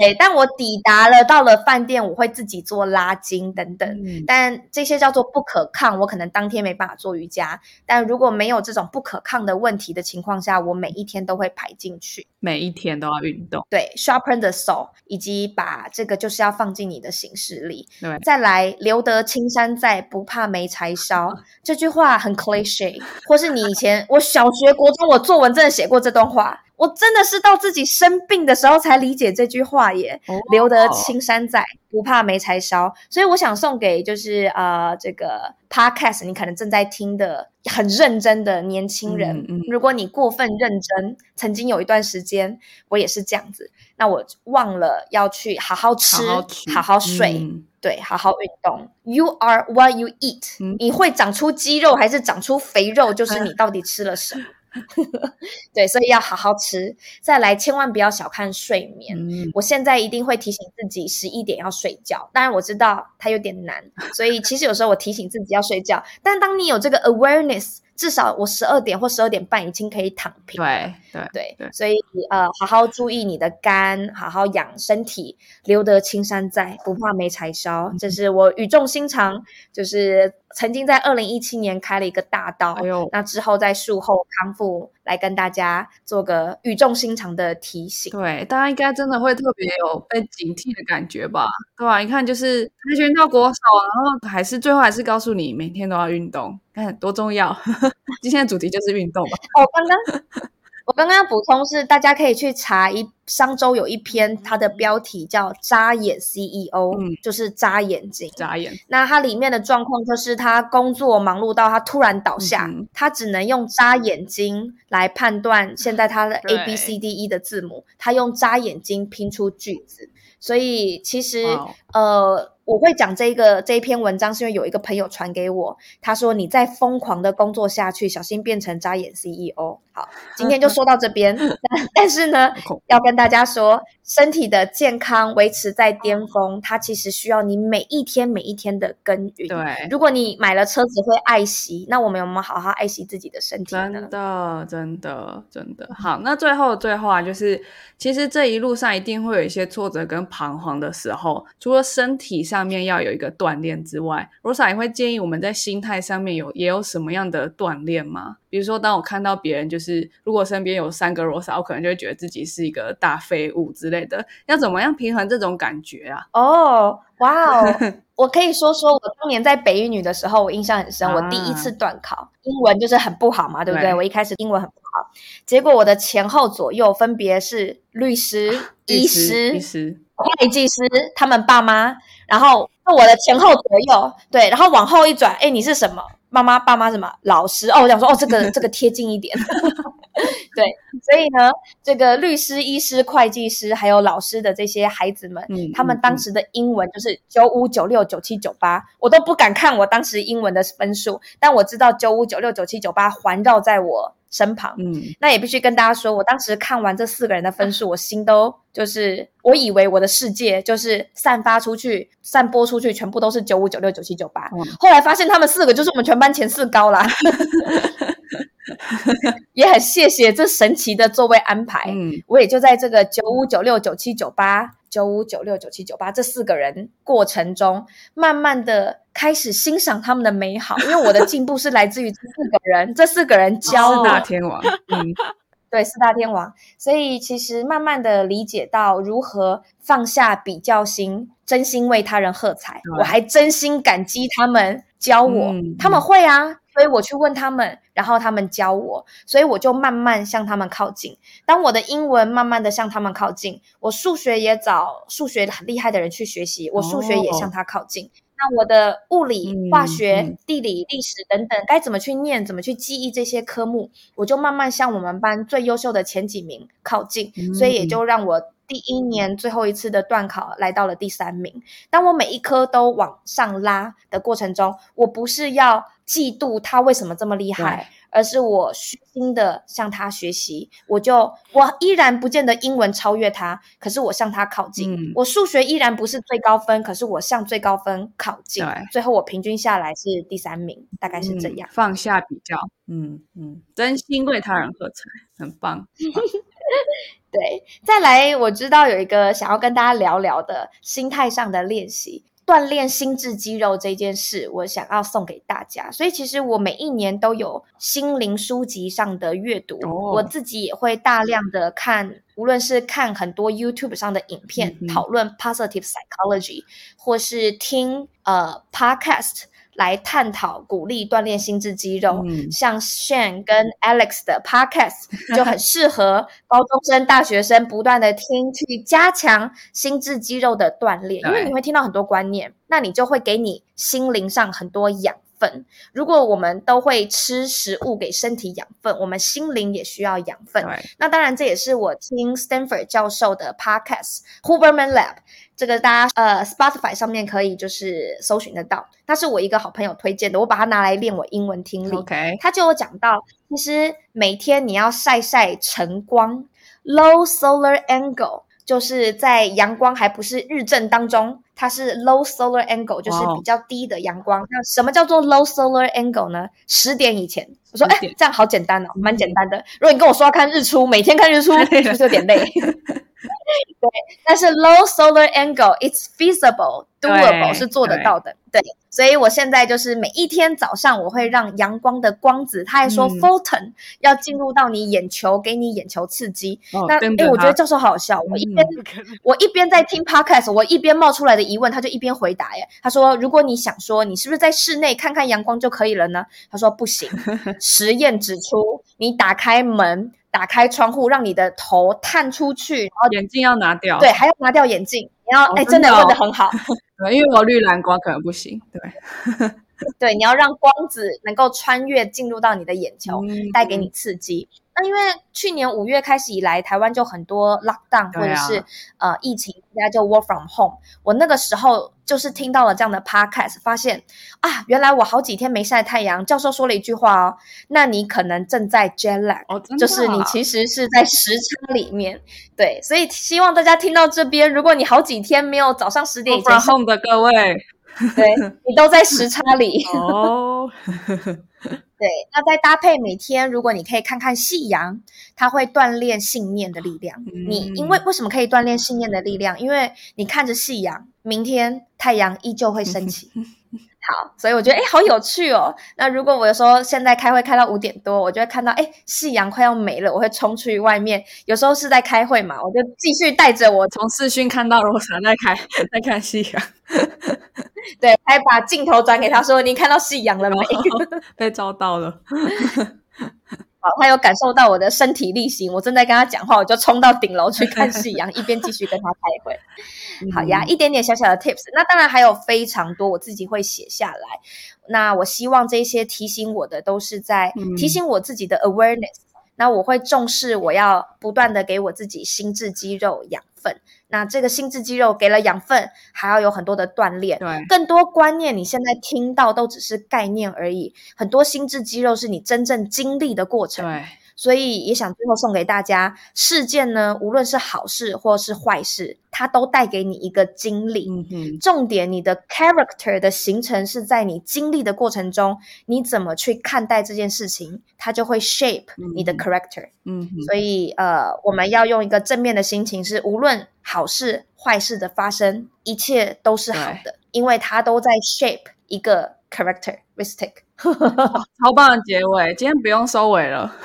[SPEAKER 3] 对，但我抵达了，到了饭店，我会自己做拉筋等等。
[SPEAKER 1] 嗯，
[SPEAKER 3] 但这些叫做不可抗，我可能当天没办法做瑜伽。但如果没有这种不可抗的问题的情况下，我每一天都会排进去。
[SPEAKER 1] 每一天都要运动，
[SPEAKER 3] 对，sharpen the soul，以及把这个就是要放进你的行事里。
[SPEAKER 1] 对
[SPEAKER 3] 再来，留得青山在，不怕没柴烧。(laughs) 这句话很 cliche，或是你以前我小学、国中我作文真的写过这段话，我真的是到自己生病的时候才理解这句话耶。
[SPEAKER 1] 哦
[SPEAKER 3] 留得青山在，不怕没柴烧。所以我想送给就是呃这个 podcast，你可能正在听的很认真的年轻人，
[SPEAKER 1] 嗯嗯
[SPEAKER 3] 如果你过分认真，曾经有一段时间我也是这样子，那我忘了要去好好吃，
[SPEAKER 1] 好好吃，
[SPEAKER 3] 好好睡。
[SPEAKER 1] 嗯
[SPEAKER 3] 对，好好运动。You are what you eat、
[SPEAKER 1] 嗯
[SPEAKER 3] 你会长出肌肉还是长出肥肉，就是你到底吃了什么。(laughs) 对，所以要好好吃。再来，千万不要小看睡眠。
[SPEAKER 1] 嗯，
[SPEAKER 3] 我现在一定会提醒自己十一点要睡觉，当然我知道它有点难，所以其实有时候我提醒自己要睡觉，但当你有这个 awareness，至少我十二点或十二点半已经可以躺平。
[SPEAKER 1] 对对
[SPEAKER 3] 对
[SPEAKER 1] 对
[SPEAKER 3] 所以呃，好好注意你的肝，好好养身体，留得青山在，不怕没柴烧。这是我语重心长，就是曾经在二零一七年开了一个大刀，
[SPEAKER 1] 哎
[SPEAKER 3] 那之后在术后康复来跟大家做个语重心长的提醒。
[SPEAKER 1] 对，大家应该真的会特别有被警惕的感觉吧？对吧、你看，就是跆拳道国手，然后还是最后还是告诉你每天都要运动，看多重要。(laughs) 今天的主题就是运动吧？
[SPEAKER 3] 哦，刚刚我刚刚要补充是，大家可以去查一上周有一篇，它的标题叫“扎眼 CEO”，、
[SPEAKER 1] 嗯
[SPEAKER 3] 就是扎眼睛。
[SPEAKER 1] 眨眼，
[SPEAKER 3] 那它里面的状况就是他工作忙碌到他突然倒下，
[SPEAKER 1] 嗯
[SPEAKER 3] 他只能用扎眼睛来判断现在他的 (laughs) A B C D E 的字母，他用扎眼睛拼出句子。所以其实呃，我会讲这个这一篇文章，是因为有一个朋友传给我，他说你在疯狂的工作下去，小心变成扎眼 CEO。好，今天就说到这边。(laughs) 但但是呢要跟大家说，身体的健康维持在巅峰，它其实需要你每一天每一天的耕耘。
[SPEAKER 1] 对，
[SPEAKER 3] 如果你买了车子会爱惜，那我们有没有好好爱惜自己的身体
[SPEAKER 1] 真？的，真的，真的好。那最后最后啊，就是其实这一路上一定会有一些挫折跟彷徨的时候，除了身体上面要有一个锻炼之外，Rosa 也会建议我们在心态上面有也有什么样的锻炼吗？比如说，当我看到别人就是如果身边有三个 Rosa，我可能就会觉得自己是一个大废物之类的，要怎么样平衡这种感觉啊？
[SPEAKER 3] 哦，哇哦！我可以说说我当年在北一女的时候，我印象很深。我第一
[SPEAKER 1] 啊
[SPEAKER 3] 次段考，英文就是很不好嘛，对不对？
[SPEAKER 1] 对
[SPEAKER 3] 我一开始英文很不好，好，结果我的前后左右分别是律师、医
[SPEAKER 1] 师医、师，
[SPEAKER 3] 会计师，他们爸妈，然后我的前后左右，对，然后往后一转，哎，你是什么？妈妈、爸妈什么？老师哦，我想说，哦，这个 (laughs) 这个贴近一点，(laughs) 对，所以呢，这个律师、医师、会计师还有老师的这些孩子们，
[SPEAKER 1] 嗯
[SPEAKER 3] 他们
[SPEAKER 1] 嗯
[SPEAKER 3] 当时的英文就是九五、九六、九七、九八，我都不敢看我当时英文的分数，但我知道九五、九六、九七、九八环绕在我身旁，
[SPEAKER 1] 嗯，
[SPEAKER 3] 那也必须跟大家说，我当时看完这四个人的分数，(laughs) 我心都就是，我以为我的世界就是散发出去、散播出去，全部都是九五、九六、九七、九八。
[SPEAKER 1] 嗯
[SPEAKER 3] 后来发现他们四个就是我们全班前四高啦，(laughs) 也很谢谢这神奇的座位安排。
[SPEAKER 1] 嗯，
[SPEAKER 3] 我也就在这个九五、九六、九七、九八、九五、九六、九七、九八这四个人过程中，慢慢的开始欣赏他们的美好，因为我的进步是来自于这四个人，这四个人教我四。
[SPEAKER 1] 大天王，嗯，(laughs)
[SPEAKER 3] 对，四大天王，所以其实慢慢的理解到如何放下比较心，真心为他人喝彩。
[SPEAKER 1] 对
[SPEAKER 3] 我还真心感激他们教我，
[SPEAKER 1] 嗯
[SPEAKER 3] 他们会啊，所以我去问他们，然后他们教我，所以我就慢慢向他们靠近。当我的英文慢慢的向他们靠近，我数学也找数学很厉害的人去学习，我数学也向他靠近。那我的物理、化学、
[SPEAKER 1] 嗯
[SPEAKER 3] 地理、历史等等，该怎么去念，怎么去记忆这些科目，我就慢慢向我们班最优秀的前几名靠近，
[SPEAKER 1] 嗯
[SPEAKER 3] 所以也就让我第一年最后一次的段考来到了第三名。当我每一科都往上拉的过程中，我不是要嫉妒他为什么这么厉害，而是我虚心的向他学习。我就我依然不见得英文超越他，可是我向他靠近。
[SPEAKER 1] 嗯
[SPEAKER 3] 我数学依然不是最高分，可是我向最高分靠近。最后我平均下来是第三名，大概是这样。
[SPEAKER 1] 嗯放下比较，嗯嗯，真心为他人喝彩，很棒。(laughs) (laughs)
[SPEAKER 3] 对，再来，我知道有一个想要跟大家聊聊的心态上的练习，锻炼心智肌肉这件事，我想要送给大家。所以其实我每一年都有心灵书籍上的阅读，
[SPEAKER 1] 哦
[SPEAKER 3] 我自己也会大量的看，无论是看很多 YouTube 上的影片、讨论 positive psychology，或是听呃 podcast。来探讨鼓励锻炼心智肌肉，
[SPEAKER 1] 嗯
[SPEAKER 3] 像 Shane 跟 Alex 的 podcast 就很适合高中生、大学生不断的听，去加强心智肌肉的锻炼。因为你会听到很多观念，那你就会给你心灵上很多养分。如果我们都会吃食物给身体养分，我们心灵也需要养分。那当然，这也是我听 Stanford 教授的 podcast Huberman Lab，这个大家呃 Spotify 上面可以就是搜寻得到。那是我一个好朋友推荐的，我把它拿来练我英文听力。
[SPEAKER 1] OK，
[SPEAKER 3] 他就有讲到，其实每天你要晒晒晨光 （low solar angle），就是在阳光还不是日正当中，它是 low solar angle，就是比较低的阳光。那什么叫做 low solar angle 呢？十点以前。我说
[SPEAKER 1] ，10
[SPEAKER 3] 哎
[SPEAKER 1] 点，
[SPEAKER 3] 这样好简单哦，蛮简单的。如果你跟我说要看日出，每天看日出，是不是有点累？(laughs) 对，但是 low solar angle it's feasible doable 是做得到的，对。所以我现在就是每一天早上，我会让阳光的光子，他还说
[SPEAKER 1] 嗯
[SPEAKER 3] photon、要进入到你眼球，给你眼球刺激。
[SPEAKER 1] 哦
[SPEAKER 3] 那
[SPEAKER 1] 跟着他
[SPEAKER 3] 诶我觉得教授好好笑，我一
[SPEAKER 1] 嗯
[SPEAKER 3] 边、我一边在听 podcast，我一边冒出来的疑问，他就一边回答。耶，他说：“如果你想说你是不是在室内看看阳光就可以了呢？”他说：“不行，(laughs) 实验指出，你打开门、打开窗户，让你的头探出去，然后
[SPEAKER 1] 眼镜要拿掉。
[SPEAKER 3] 对，还要拿掉眼镜。你要哎、
[SPEAKER 1] 哦真的
[SPEAKER 3] 真的问的
[SPEAKER 1] 哦
[SPEAKER 3] 很好。(laughs) ”
[SPEAKER 1] 对，因为我绿蓝光可能不行。对，(laughs)
[SPEAKER 3] 对，你要让光子能够穿越进入到你的眼球，
[SPEAKER 1] 嗯
[SPEAKER 3] 带给你刺激。那因为去年五月开始以来，台湾就很多 lockdown 或
[SPEAKER 1] 对啊
[SPEAKER 3] 者是、呃疫情，大家就 work from home。我那个时候就是听到了这样的 podcast，发现啊，原来我好几天没晒太阳。教授说了一句话哦，那你可能正在 jet lag。就是你
[SPEAKER 1] 啊
[SPEAKER 3] 其实是在时差里面，对，所以希望大家听到这边，如果你好几天没有早上十点以前
[SPEAKER 1] from home 的各位
[SPEAKER 3] 对你都在时差里，(laughs)
[SPEAKER 1] 哦，(laughs)
[SPEAKER 3] 对，那再搭配每天，如果你可以看看夕阳，它会锻炼信念的力量。你因为为什么可以锻炼信念的力量？因为你看着夕阳，明天太阳依旧会升起。(laughs) 好，所以我觉得哎，好有趣哦。那如果我有时候现在开会开到五点多，我就会看到哎，夕阳快要没了，我会冲出去外面。有时候是在开会嘛，我就继续带着我
[SPEAKER 1] 从视讯看到 Rosa 在开在看夕阳，(laughs)
[SPEAKER 3] 对，还把镜头转给他说：“你看到夕阳了没？” (laughs)
[SPEAKER 1] 被照到了。
[SPEAKER 3] 好，他有感受到我的身体力行，我正在跟他讲话，我就冲到顶楼去看夕阳，一边继续跟他开会。好呀，一点点小小的 tips，那当然还有非常多，我自己会写下来。那我希望这些提醒我的，都是在提醒我自己的 awareness。那我会重视，我要不断的给我自己心智肌肉养分。那这个心智肌肉给了养分，还要有很多的锻炼。
[SPEAKER 1] 对，
[SPEAKER 3] 更多观念你现在听到都只是概念而已，很多心智肌肉是你真正经历的过程。
[SPEAKER 1] 对。
[SPEAKER 3] 所以也想最后送给大家，事件呢，无论是好事或是坏事，它都带给你一个经历。嗯重点，你的 character 的形成是在你经历的过程中，你怎么去看待这件事情，它就会 shape 你的 character。嗯所以呃，我们要用一个正面的心情，是无论好事坏事的发生，一切都是好的，因为它都在 shape 一个 characteristic。(laughs)
[SPEAKER 1] 超棒的结尾，今天不用收尾了。(laughs)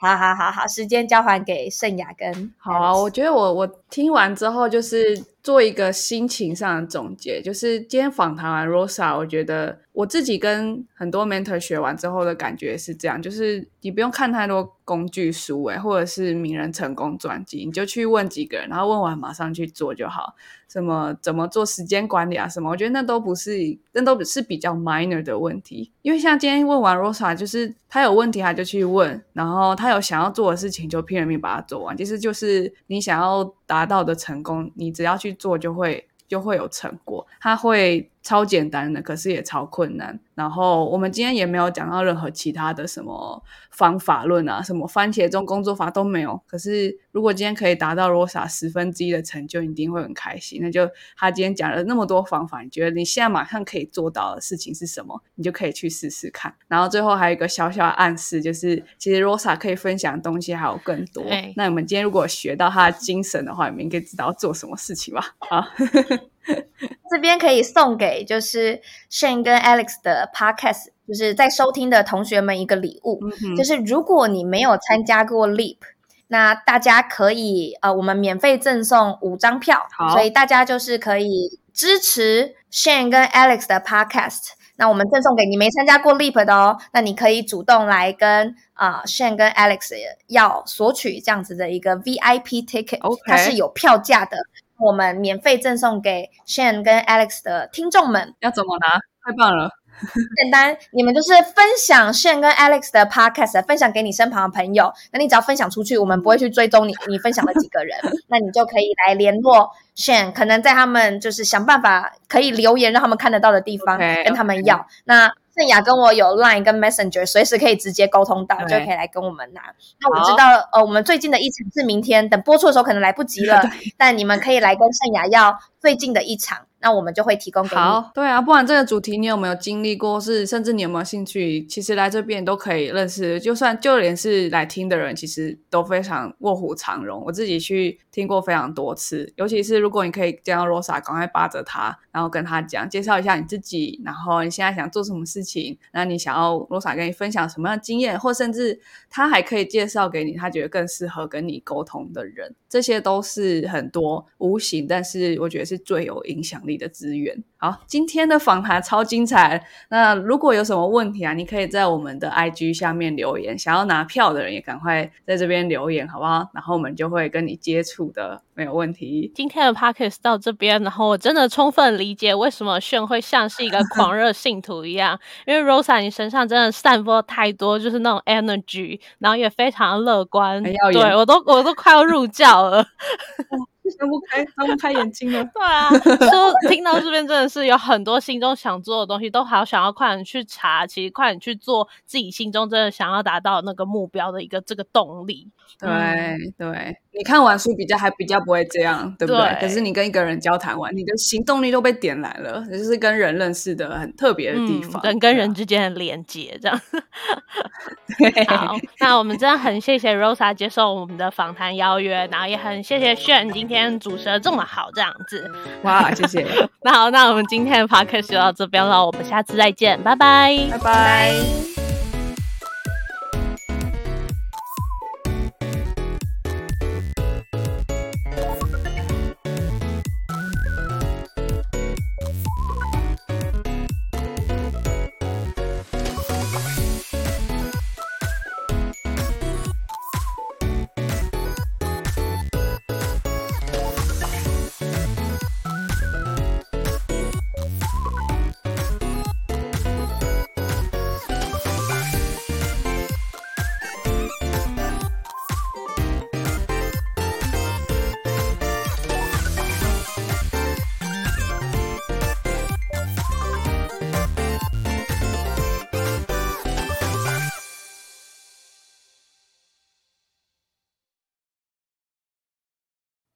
[SPEAKER 3] 好好好好，时间交还给圣雅跟。
[SPEAKER 1] 好啊，我觉得我我听完之后就是做一个心情上的总结，就是今天访谈完 Rosa，我觉得。我自己跟很多 mentor 学完之后的感觉是这样，就是你不用看太多工具书诶，或者是名人成功传记，你就去问几个人，然后问完马上去做就好。什么怎么做时间管理啊？什么？我觉得那都不是，那都是比较 minor 的问题。因为像今天问完 Rosa，就是他有问题他就去问，然后他有想要做的事情就拼了命把它做完。其实就是你想要达到的成功，你只要去做就会就会有成果，他会。超简单的，可是也超困难。然后我们今天也没有讲到任何其他的什么方法论啊，什么番茄钟工作法都没有。可是如果今天可以达到罗莎十分之一的成就，一定会很开心。那就他今天讲了那么多方法，你觉得你现在马上可以做到的事情是什么？你就可以去试试看。然后最后还有一个小小的暗示，就是其实罗莎可以分享的东西还有更多。那我们今天如果学到他的精神的话，你们应该知道做什么事情吧？啊。(laughs) (laughs)
[SPEAKER 3] 这边可以送给就是 Shane 跟 Alex 的 Podcast，就是在收听的同学们一个礼物，就是如果你没有参加过 Leap，那大家可以呃，我们免费赠送五张票，所以大家就是可以支持 Shane 跟 Alex 的 Podcast。那我们赠送给你没参加过 Leap 的哦，那你可以主动来跟啊 Shane 跟 Alex 要索取这样子的一个 VIP ticket，它是有票价的。我们免费赠送给 Shane 跟 Alex 的听众们，
[SPEAKER 1] 要怎么拿？太棒了，(laughs)
[SPEAKER 3] 简单，你们就是分享 Shane 跟 Alex 的 Podcast，分享给你身旁的朋友。那你只要分享出去，我们不会去追踪你，你分享了几个人，(laughs) 那你就可以来联络 Shane，可能在他们就是想办法可以留言让他们看得到的地方跟他们要。那圣雅跟我有 Line 跟 Messenger，随时可以直接沟通到，就可以来跟我们拿。那我知道，呃，我们最近的一场是明天，等播出的时候可能来不及了，(laughs) 但你们可以来跟圣雅要最近的一场。那我们就会提供给。
[SPEAKER 1] 好，对啊，不管这个主题你有没有经历过，是甚至你有没有兴趣，其实来这边都可以认识。就算就连是来听的人，其实都非常卧虎藏龙。我自己去听过非常多次，尤其是如果你可以见到罗莎，赶快扒着他，然后跟他讲，介绍一下你自己，然后你现在想做什么事情，那你想要罗莎跟你分享什么样的经验，或甚至他还可以介绍给你他觉得更适合跟你沟通的人，这些都是很多无形，但是我觉得是最有影响力。的资源好，今天的访谈超精彩。那如果有什么问题啊，你可以在我们的 IG 下面留言。想要拿票的人也赶快在这边留言，好不好？然后我们就会跟你接触的，没有问题。
[SPEAKER 2] 今天的 Podcast 到这边，然后我真的充分理解为什么炫会像是一个狂热信徒一样，因为 Rosa 你身上真的散播太多，就是那种 energy，然后也非常乐观。对我都我都快要入教了。(laughs)
[SPEAKER 1] 睁不开，睁不开眼睛了。(laughs) 对
[SPEAKER 2] 啊，说听到这边真的是有很多心中想做的东西，都好想要快点去查，其实快点去做自己心中真的想要达到那个目标的一个这个动力。
[SPEAKER 1] 对对，你看完书比较还比较不会这样，对不对？可是你跟一个人交谈完，你的行动力都被点燃了，这是跟人认识的很特别的地方，
[SPEAKER 2] 人跟人之间的连接，这样。(laughs) (laughs) 好，那我们真的很谢谢 Rosa 接受我们的访谈邀约，然后也很谢谢炫今天主持的这么好，这样子。
[SPEAKER 1] 哇，谢谢。(laughs)
[SPEAKER 2] 那好，那我们今天的 podcast 就到这边了，我们下次再见，拜拜，
[SPEAKER 1] 拜拜。